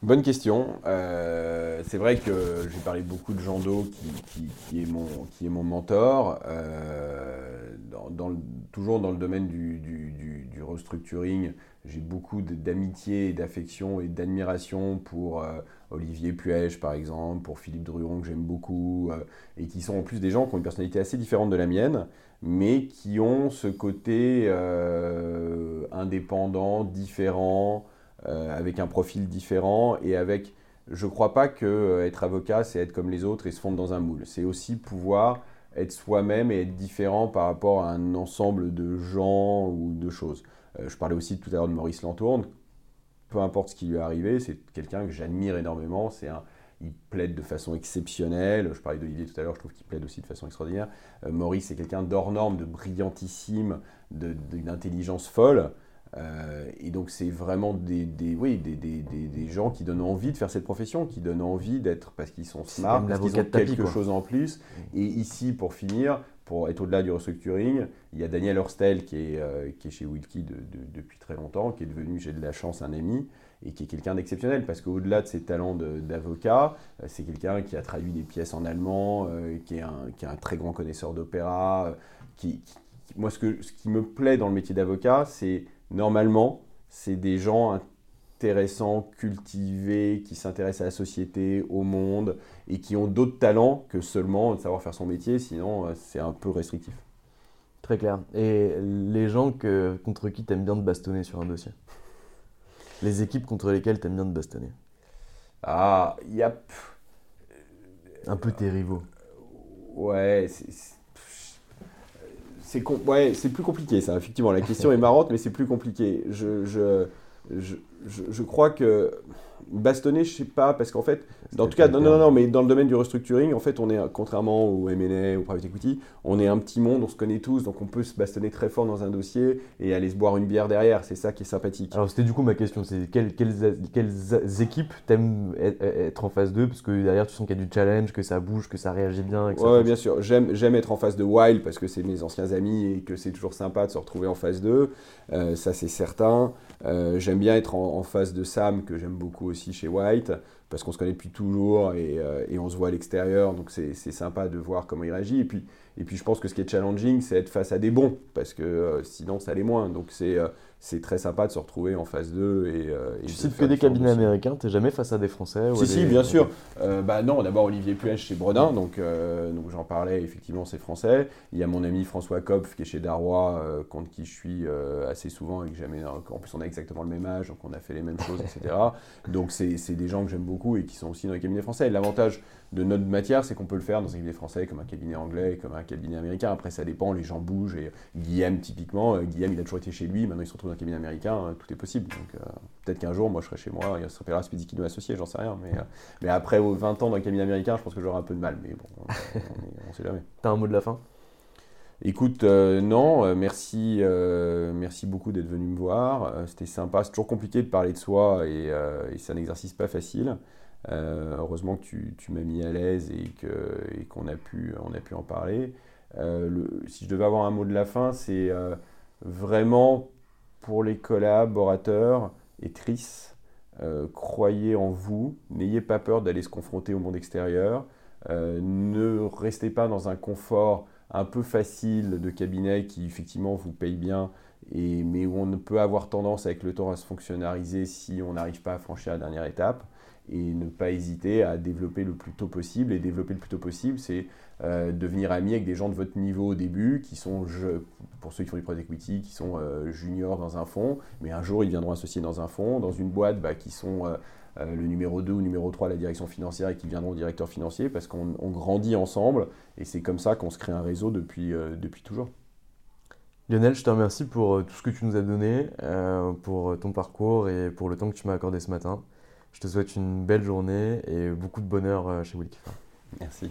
Bonne question. Euh, c'est vrai que j'ai parlé beaucoup de Jean Do, qui, est, mon, mentor. Euh, toujours dans le domaine du, restructuring, j'ai beaucoup d'amitié d'affection et d'admiration pour euh, Olivier Puech, par exemple, pour Philippe Druron, que j'aime beaucoup, et qui sont en plus des gens qui ont une personnalité assez différente de la mienne, mais qui ont ce côté indépendant, différent. Euh, avec un profil différent et avec. Je ne crois pas que euh, être avocat, c'est être comme les autres et se fondre dans un moule. C'est aussi pouvoir être soi-même et être différent par rapport à un ensemble de gens ou de choses. Euh, je parlais aussi tout à l'heure de Maurice Lantourne. Peu importe ce qui lui est arrivé, c'est quelqu'un que j'admire énormément. C'est un, il plaide de façon exceptionnelle. Je parlais d'Olivier tout à l'heure, je trouve qu'il plaide aussi de façon extraordinaire. Maurice, c'est quelqu'un d'hors norme, de brillantissime, d'une intelligence folle. Euh, et donc c'est vraiment des, des, oui, des, des, des, gens qui donnent envie de faire cette profession, qui donnent envie d'être parce qu'ils sont smart, parce qu'ils ont quelque chose en plus. Mm. Et ici, pour finir, pour être au-delà du restructuring, il y a Daniel Horstel qui est, euh, qui est chez Wilkie depuis très longtemps, qui est devenu, j'ai de la chance, un ami et qui est quelqu'un d'exceptionnel parce qu'au-delà de ses talents d'avocat, euh, c'est quelqu'un qui a traduit des pièces en allemand, qui, est un, qui, est un, très grand connaisseur d'opéra. Qui, moi, ce, que, ce qui me plaît dans le métier d'avocat, c'est normalement, c'est des gens intéressants, cultivés, qui s'intéressent à la société, au monde, et qui ont d'autres talents que seulement de savoir faire son métier, sinon euh, c'est un peu restrictif. Très clair. Et les gens que, contre qui tu aimes bien te bastonner sur un dossier? Les équipes contre lesquelles tu aimes bien te bastonner? Ah, il y a... Un peu tes rivaux. Ouais, c'est c'est plus compliqué ça, effectivement. La question est marrante, mais c'est plus compliqué. Je, crois que bastonner, je sais pas, parce qu'en fait, dans tout cas, non, non, non, mais dans le domaine du restructuring, en fait, on est, contrairement au M&A, au private equity, on est un petit monde, on se connaît tous, donc on peut se bastonner très fort dans un dossier et aller se boire une bière derrière. C'est ça qui est sympathique. Alors, c'était du coup ma question, c'est quelles, quelles, quelles, équipes t'aimes être en phase 2 Parce que derrière, tu sens qu'il y a du challenge, que ça bouge, que ça réagit bien. Oui, ouais, bien sûr. J'aime être en phase de Wild parce que c'est mes anciens amis et que c'est toujours sympa de se retrouver en phase 2. Euh, ça, c'est certain. Euh, j'aime bien être en, phase de Sam, que j'aime beaucoup aussi chez White, parce qu'on se connaît depuis toujours et, euh, on se voit à l'extérieur, donc c'est sympa de voir comment il réagit. Et puis, et puis je pense que ce qui est challenging, c'est être face à des bons, parce que euh, sinon ça l'est moins. Donc c'est c'est très sympa de se retrouver en phase 2. Et, et tu cites que des cabinets américains, tu n'es jamais face à des Français Si, si, bien sûr. bah non, d'abord Olivier Puech chez Bredin, donc, donc j'en parlais, effectivement, c'est français. Il y a mon ami François Kopf qui est chez Darrois, contre qui je suis assez souvent et que jamais. En plus, on a exactement le même âge, donc on a fait les mêmes choses, etc. donc c'est des gens que j'aime beaucoup et qui sont aussi dans les cabinets français. L'avantage de notre matière, c'est qu'on peut le faire dans un cabinet français comme un cabinet anglais, comme un cabinet américain. Après, ça dépend, les gens bougent. Et Guillaume, typiquement, euh, Guillaume, il a toujours été chez lui, maintenant il se retrouve dans un cabinet américain, hein, tout est possible. Donc euh, peut-être qu'un jour, moi, je serai chez moi, il s'appellera Spedikino associé, j'en sais rien. Mais, euh, mais après 20 ans dans un cabinet américain, je pense que j'aurai un peu de mal. Mais bon, on, ne sait jamais. T'as un mot de la fin? Écoute, non, merci, merci beaucoup d'être venu me voir. C'était sympa. C'est toujours compliqué de parler de soi et, et c'est un exercice pas facile. Euh, heureusement que tu, m'as mis à l'aise et qu'on a, pu, on a pu en parler. Euh, si je devais avoir un mot de la fin, c'est euh, vraiment pour les collaborateurs et tristes, croyez en vous, n'ayez pas peur d'aller se confronter au monde extérieur, ne restez pas dans un confort un peu facile de cabinet qui effectivement vous paye bien, et, mais où on peut avoir tendance avec le temps à se fonctionnariser si on n'arrive pas à franchir la dernière étape et ne pas hésiter à développer le plus tôt possible. Et développer le plus tôt possible, c'est euh, devenir ami avec des gens de votre niveau au début, qui sont, pour ceux qui font du private equity, qui sont euh, juniors dans un fonds, mais un jour ils viendront associer dans un fonds, dans une boîte bah, qui sont euh, le numéro 2 ou numéro 3 de la direction financière et qui viendront directeur financier, parce qu'on grandit ensemble, et c'est comme ça qu'on se crée un réseau depuis, depuis toujours. Lionel, je te remercie pour tout ce que tu nous as donné, pour ton parcours et pour le temps que tu m'as accordé ce matin. Je te souhaite une belle journée et beaucoup de bonheur euh, chez Wilkie. Merci.